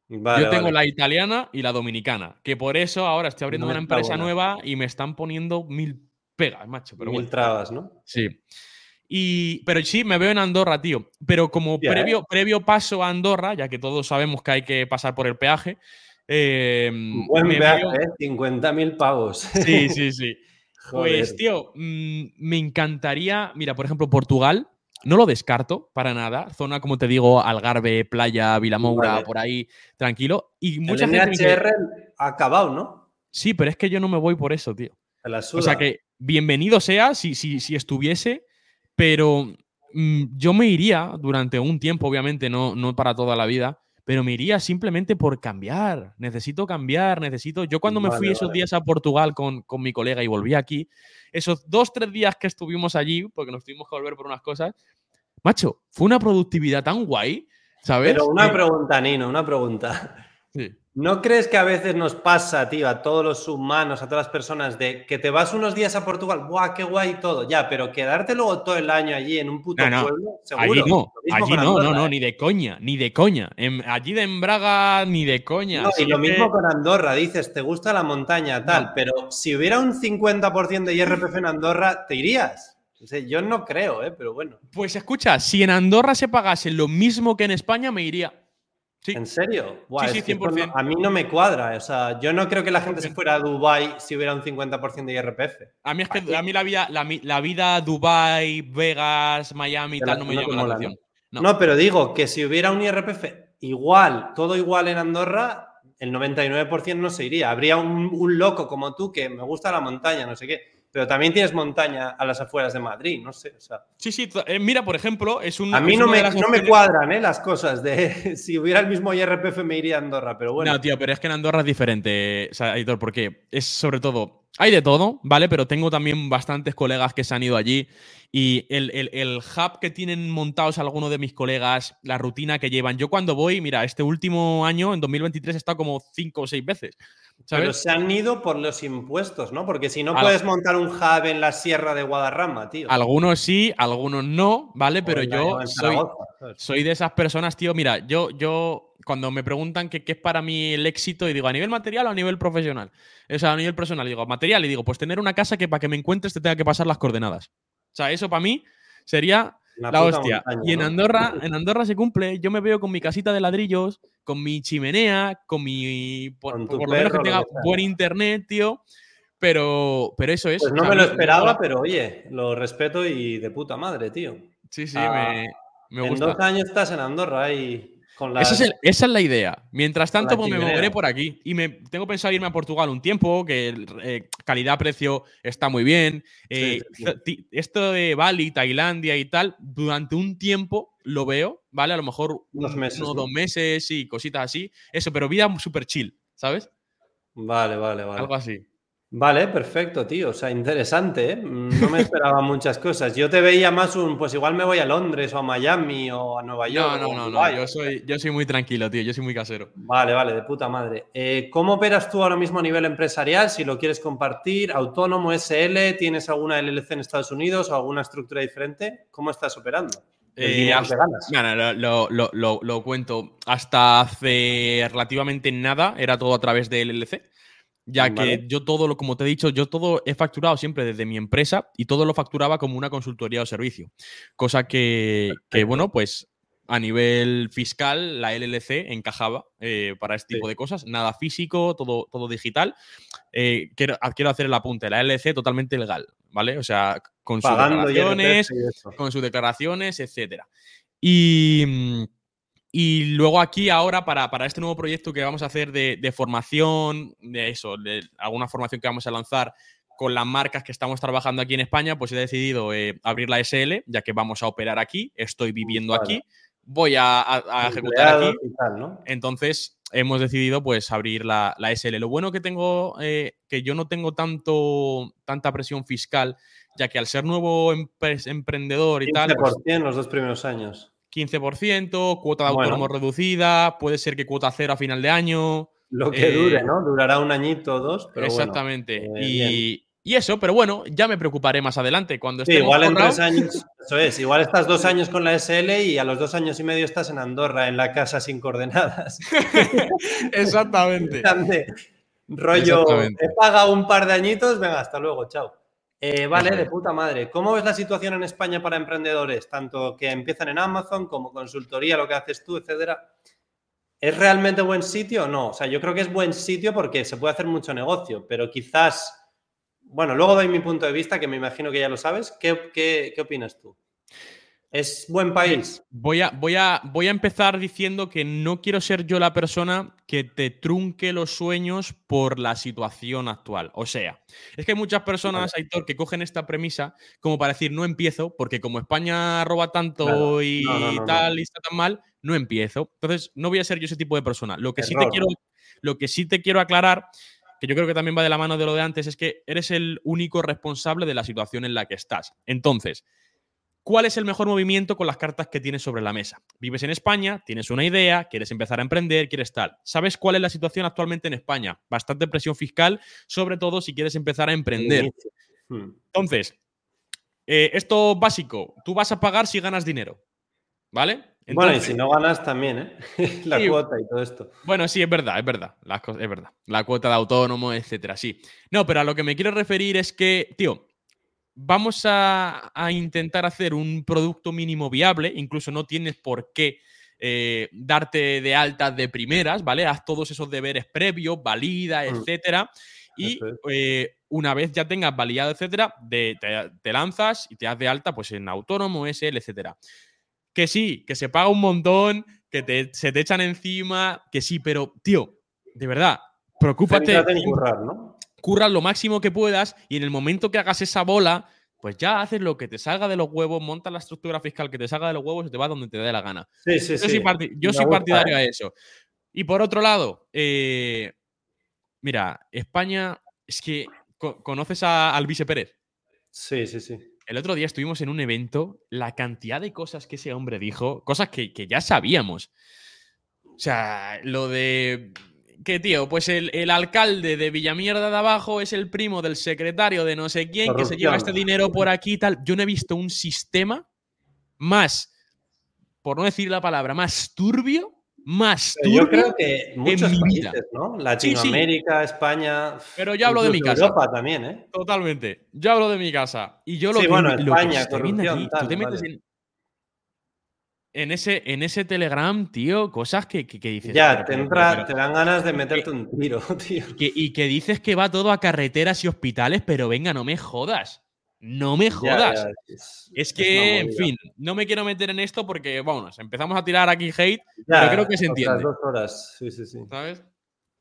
yo tengo la italiana y la dominicana. Que por eso ahora estoy abriendo una empresa nueva y me están poniendo mil pegas, macho. Pero mil trabas, ¿no? Sí. Y, pero sí, me veo en Andorra, tío. Pero como previo, ¿eh? previo paso a Andorra, ya que todos sabemos que hay que pasar por el peaje, Em, Buen viaje, ¿eh? 50.000 pavos. Sí, *laughs* sí, sí. pues, tío, mm, me encantaría. Mira, por ejemplo, Portugal. No lo descarto para nada. Zona, como te digo, Algarve, Playa, Vilamoura, por ahí, tranquilo. Y mucha el gente ha acabado, ¿no? Sí, pero es que yo no me voy por eso, tío. O sea que bienvenido sea si, si, si estuviese, pero mm, yo me iría durante un tiempo, obviamente, no, no para toda la vida, pero me iría simplemente por cambiar. Necesito cambiar, necesito. Yo cuando me fui esos días a Portugal con, con, mi colega y volví aquí, esos dos, tres días que estuvimos allí, porque nos tuvimos que volver por unas cosas, macho, fue una productividad tan guay, ¿sabes? Pero una pregunta, Nino, una pregunta. ¿No crees que a veces nos pasa, tío, a todos los humanos, a todas las personas, de que te vas unos días a Portugal, ¡buah, qué guay todo! Ya, pero quedarte luego todo el año allí en un puto pueblo, seguro. Allí no, allí no, no, no, ¿eh? ni de coña, ni de coña. allí de Embraga, ni de coña. y lo mismo con Andorra, dices, te gusta la montaña, tal, pero si hubiera un 50% de IRPF en Andorra, ¿te irías? yo no creo, ¿eh? pero bueno. Pues escucha, si en Andorra se pagase lo mismo que en España, me iría. ¿En serio? sí, sí, 100%. a mí no me cuadra. O sea, yo no creo que la gente se fuera a Dubai si hubiera un 50% de IRPF. A mí es que a mí la vida, la, vida Dubai, Vegas, Miami y tal no me llama la atención. No. pero digo que si hubiera un IRPF igual, todo igual en Andorra, el 99% no se iría. Habría un, un loco como tú que me gusta la montaña, no sé qué pero también tienes montaña a las afueras de Madrid, no sé. Sí, sí, eh, mira, por ejemplo, es un... A mí no, me, no me, cuadran ¿eh? las cosas de *laughs* si hubiera el mismo IRPF me iría a Andorra, pero bueno. No, tío, pero es que en Andorra es diferente, Aitor, porque es sobre todo, hay de todo, ¿vale? Pero tengo también bastantes colegas que se han ido allí y el, el, hub que tienen montados algunos de mis colegas, la rutina que llevan. Yo cuando voy, mira, este último año, en 2023, he estado como cinco o seis veces. Pero se han ido por los impuestos, ¿no? Porque si no puedes montar un hub en la sierra de Guadarrama, tío. Algunos sí, algunos no, ¿vale? Pero yo soy, de esas personas, tío. Mira, yo, yo cuando me preguntan qué es para mí el éxito, y digo, ¿a nivel material o a nivel profesional? O sea, a nivel personal, digo, material, y digo, pues tener una casa que para que me encuentres te tenga que pasar las coordenadas. O sea, eso para mí sería la hostia. y en Andorra, *laughs* en Andorra se cumple. Yo me veo con mi casita de ladrillos, con mi chimenea, con mi. Por, lo menos que tenga buen internet, tío. Pero, pero eso es. Pues no me lo esperaba, pero oye, lo respeto y de puta madre, tío. Sí, sí, me, me gusta. En dos años estás en Andorra y esa, es la idea. Mientras tanto, pues me moveré por aquí. Y me tengo pensado irme a Portugal un tiempo, que eh, calidad-precio está muy bien. Eh, esto de Bali, Tailandia y tal, durante un tiempo lo veo, ¿vale? A lo mejor unos meses, uno, dos meses y cositas así. Eso, pero vida súper chill, ¿sabes? Vale, vale, vale. Algo así. Vale, perfecto, tío. O sea, interesante, ¿eh? No me esperaba *laughs* muchas cosas. Yo te veía más un, pues igual me voy a Londres o a Miami o a Nueva York. No, no, no, no. Yo soy, yo soy muy tranquilo, tío. Yo soy muy casero. Vale, vale, de puta madre. Eh, ¿Cómo operas tú ahora mismo a nivel empresarial? Si lo quieres compartir, autónomo, SL, ¿tienes alguna LLC en Estados Unidos o alguna estructura diferente? ¿Cómo estás operando? Eh, lo, lo, lo, lo, cuento. Hasta hace relativamente nada era todo a través de LLC ya que yo todo lo, como te he dicho, yo todo he facturado siempre desde mi empresa y todo lo facturaba como una consultoría o servicio. Cosa que, bueno, pues a nivel fiscal la LLC encajaba eh, para este tipo de cosas. Nada físico, todo, todo digital. Eh, quiero, quiero, hacer el apunte, la LLC totalmente legal, ¿vale? O sea, con sus declaraciones, con sus declaraciones, etcétera. Y mm, y luego aquí ahora para, este nuevo proyecto que vamos a hacer de, formación, de eso, de alguna formación que vamos a lanzar con las marcas que estamos trabajando aquí en España, pues he decidido eh, abrir la SL, ya que vamos a operar aquí, estoy viviendo aquí, voy a, ejecutar aquí. Entonces hemos decidido pues abrir la, SL. Lo bueno que tengo, eh, que yo no tengo tanto, tanta presión fiscal, ya que al ser nuevo emprendedor y tal... Pues, los dos primeros años. 15%, cuota de autónomo reducida, puede ser que cuota cero a final de año. Lo que dure, eh, ¿no? Durará un añito o dos. Pero exactamente. Eh, y, eso, pero bueno, ya me preocuparé más adelante. Cuando sí, igual en tres años, eso es, igual estás dos años con la SL y a los dos años y medio estás en Andorra, en la casa sin coordenadas. *laughs* exactamente. Rollo, he pagado un par de añitos, venga, hasta luego, chao. Eh, vale, de puta madre. ¿Cómo ves la situación en España para emprendedores? Tanto que empiezan en Amazon como consultoría, lo que haces tú, etcétera. ¿Es realmente buen sitio o no? O sea, yo creo que es buen sitio porque se puede hacer mucho negocio, pero quizás. Bueno, luego doy mi punto de vista, que me imagino que ya lo sabes. ¿Qué, qué, qué opinas tú? ¿Es buen país? Voy a, voy, a, voy a empezar diciendo que no quiero ser yo la persona que te trunque los sueños por la situación actual. O sea, es que hay muchas personas, Aitor, que cogen esta premisa como para decir no empiezo, porque como España roba tanto y tal y está tan mal, no empiezo. Entonces, no voy a ser yo ese tipo de persona. Lo que, sí te, quiero, lo que sí te quiero aclarar que yo creo que también va de la mano de lo de antes, es que eres el único responsable de la situación en la que estás. Entonces, ¿Cuál es el mejor movimiento con las cartas que tienes sobre la mesa? Vives en España, tienes una idea, quieres empezar a emprender, quieres tal. ¿Sabes cuál es la situación actualmente en España? Bastante presión fiscal, sobre todo si quieres empezar a emprender. Hmm. Entonces, eh, esto básico, tú vas a pagar si ganas dinero, ¿vale? bueno, y si no ganas también, ¿eh? *laughs* la cuota y todo esto. Bueno, sí, es verdad, es verdad, es verdad. La cuota de autónomo, etcétera, sí. No, pero a lo que me quiero referir es que, tío, vamos a, intentar hacer un producto mínimo viable, incluso no tienes por qué eh, darte de alta de primeras, ¿vale? Haz todos esos deberes previos, valida, mm. etcétera. Y eh, una vez ya tengas validado, etcétera, te, lanzas y te das de alta pues en autónomo, SL, etcétera. Que sí, que se paga un montón, que se te echan encima, que sí, pero, tío, de verdad, preocúpate. Currar, ¿no? Curras lo máximo que puedas y en el momento que hagas esa bola, pues ya haces lo que te salga de los huevos, montas la estructura fiscal que te salga de los huevos y te va donde te dé la gana. Sí, sí, yo sí. Soy yo soy partidario a eso. Y por otro lado, eh, mira, España, es que conoces a Alvise Pérez. Sí, sí, sí. El otro día estuvimos en un evento, la cantidad de cosas que ese hombre dijo, cosas que, que ya sabíamos. O sea, lo de que, tío, pues el, alcalde de Villamierda de abajo es el primo del secretario de no sé quién que se lleva este dinero por aquí y tal. Yo no he visto un sistema más, por no decir la palabra, más turbio, más turbio. Yo creo que muchos en mi vida. ¿no? Latinoamérica, España. Pero yo hablo de mi casa. Europa también, ¿eh? Totalmente. Yo hablo de mi casa. Y yo lo sí, que, bueno, España, corrupción, tú te metes en, en ese, en ese Telegram, tío, cosas que, dices. Ya, te, dan ganas de meterte un tiro, *laughs* tío. y que dices que va todo a carreteras y hospitales, pero venga, no me jodas. No me jodas. es, que, en fin, no me quiero meter en esto porque, bueno, empezamos a tirar aquí hate, pero creo que se entiende. dos horas, sí, sí, sí. ¿Sabes?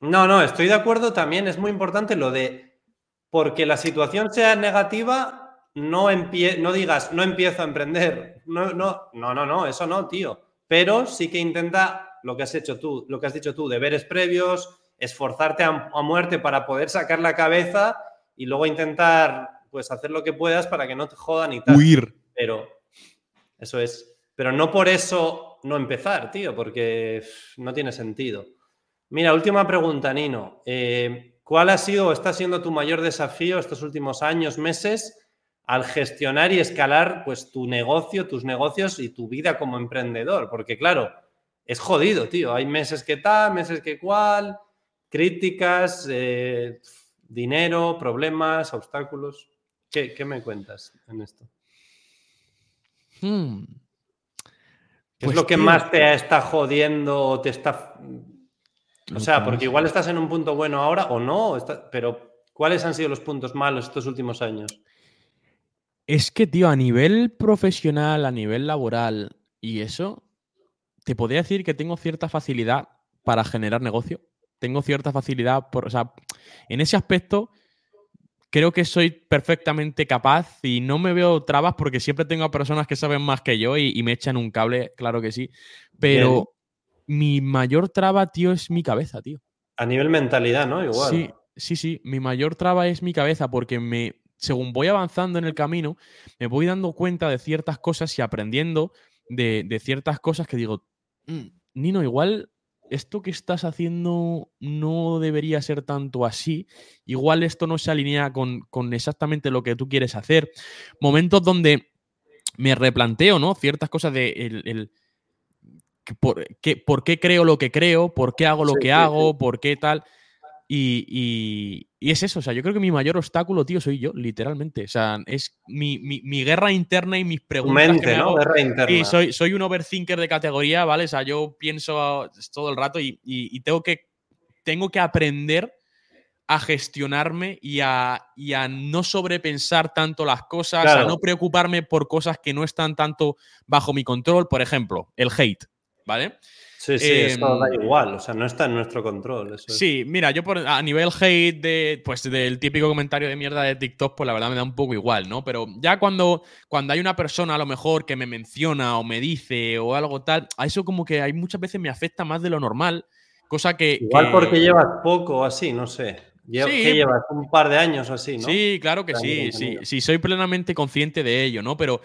No, no, estoy de acuerdo también. Es muy importante lo de. Porque la situación sea negativa, no, no digas, no empiezo a emprender. No, no, no, no, no, eso no, tío. Pero sí que intenta lo que has hecho tú, lo que has dicho tú, deberes previos, esforzarte a, muerte para poder sacar la cabeza y luego intentar, pues, hacer lo que puedas para que no te jodan y tal. Huir. Pero, eso es. Pero no por eso no empezar, tío, porque no tiene sentido. Mira, última pregunta, Nino. Eh, ¿Cuál ha sido o está siendo tu mayor desafío estos últimos años, meses? Al gestionar y escalar pues tu negocio, tus negocios y tu vida como emprendedor, porque claro, es jodido, tío. Hay meses que tal, meses que cual, críticas, eh, dinero, problemas, obstáculos. ¿Qué, me cuentas en esto? Hmm. ¿Qué es pues lo que más te está jodiendo o te está... O sea, porque igual estás en un punto bueno ahora o no, pero ¿cuáles han sido los puntos malos estos últimos años? Es que, tío, a nivel profesional, a nivel laboral y eso, te podría decir que tengo cierta facilidad para generar negocio. Tengo cierta facilidad, por, o sea, en ese aspecto creo que soy perfectamente capaz y no me veo trabas porque siempre tengo a personas que saben más que yo y, me echan un cable, claro que sí. Pero mi mayor traba, tío, es mi cabeza, tío. A nivel mentalidad, ¿no? Igual. Sí, sí, sí. Mi mayor traba es mi cabeza porque me, según voy avanzando en el camino, me voy dando cuenta de ciertas cosas y aprendiendo de, ciertas cosas que digo, mm, Nino, igual esto que estás haciendo no debería ser tanto así. Igual esto no se alinea con, exactamente lo que tú quieres hacer. Momentos donde me replanteo, ¿no? Ciertas cosas de el, por, por, qué creo lo que creo, por qué hago lo que hago, por qué tal. Y, es eso, o sea, yo creo que mi mayor obstáculo, tío, soy yo, literalmente. O sea, es mi, guerra interna y mis preguntas. Mente, ¿no? Guerra interna. Y soy, soy un overthinker de categoría, ¿vale? O sea, yo pienso todo el rato y, tengo, que, tengo que aprender a gestionarme y a, a, no sobrepensar tanto las cosas, a no preocuparme por cosas que no están tanto bajo mi control. Por ejemplo, el hate, ¿vale? Sí, sí, eso da em, igual, o sea, no está en nuestro control. sí, mira, yo por, a nivel hate de, pues, del típico comentario de mierda de TikTok, pues la verdad me da un poco igual, ¿no? Pero ya cuando, cuando hay una persona a lo mejor que me menciona o me dice o algo tal, a eso como que hay muchas veces me afecta más de lo normal, cosa que... Igual porque llevas poco o así, no sé. sí, ¿Qué llevas? Un par de años o así, ¿no? Sí, claro que sí, sí, sí, soy plenamente consciente de ello, ¿no? Pero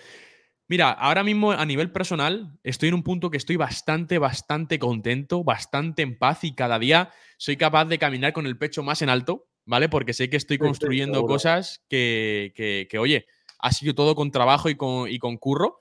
Mira, ahora mismo a nivel personal estoy en un punto que estoy bastante, bastante contento, bastante en paz y cada día soy capaz de caminar con el pecho más en alto, ¿vale? Porque sé que estoy construyendo cosas que, que, oye, ha sido todo con trabajo y con, y con curro.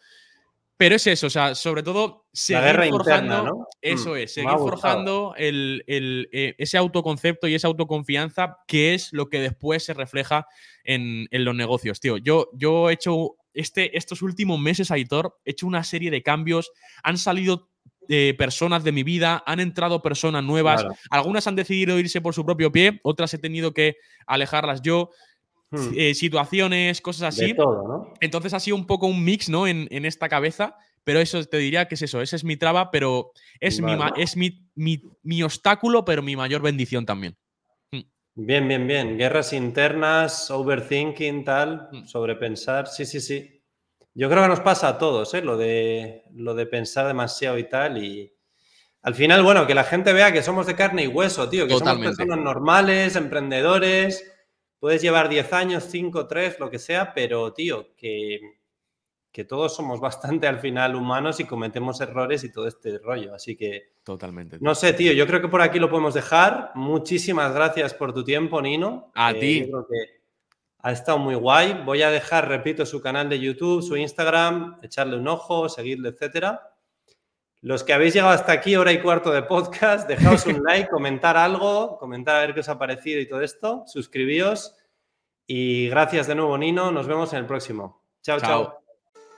Pero es eso, o sea, sobre todo seguir forjando, eso mm, es, seguir forjando el, eh, ese autoconcepto y esa autoconfianza que es lo que después se refleja en, en los negocios, tío. Yo, yo he hecho este, estos últimos meses, Aitor, he hecho una serie de cambios, han salido eh, personas de mi vida, han entrado personas nuevas, algunas han decidido irse por su propio pie, otras he tenido que alejarlas yo. Hmm. Eh, situaciones, cosas así. Entonces ha sido un poco un mix, ¿no? En, esta cabeza, pero eso te diría que es eso, esa es mi traba, pero es, mi, es mi, obstáculo, pero mi mayor bendición también. Bien, bien, bien. Guerras internas, overthinking, tal, mm. sobrepensar. Sí, sí, sí. Yo creo que nos pasa a todos, ¿eh? Lo de, lo de pensar demasiado y tal. Y al final, bueno, que la gente vea que somos de carne y hueso, tío. Que somos personas normales, emprendedores. Puedes llevar 10 años, 5, 3, lo que sea, pero, tío, que que todos somos bastante al final humanos y cometemos errores y todo este rollo. Así que. Totalmente. No sé, tío, yo creo que por aquí lo podemos dejar. Muchísimas gracias por tu tiempo, Nino. A eh, ti. creo que ha estado muy guay. Voy a dejar, repito, su canal de YouTube, su Instagram, echarle un ojo, seguirle, etcétera. Los que habéis llegado hasta aquí, hora y cuarto de podcast, dejaos un *laughs* like, comentar algo, comentar a ver qué os ha parecido y todo esto. Suscribíos. Y gracias de nuevo, Nino. Nos vemos en el próximo. chao. chao.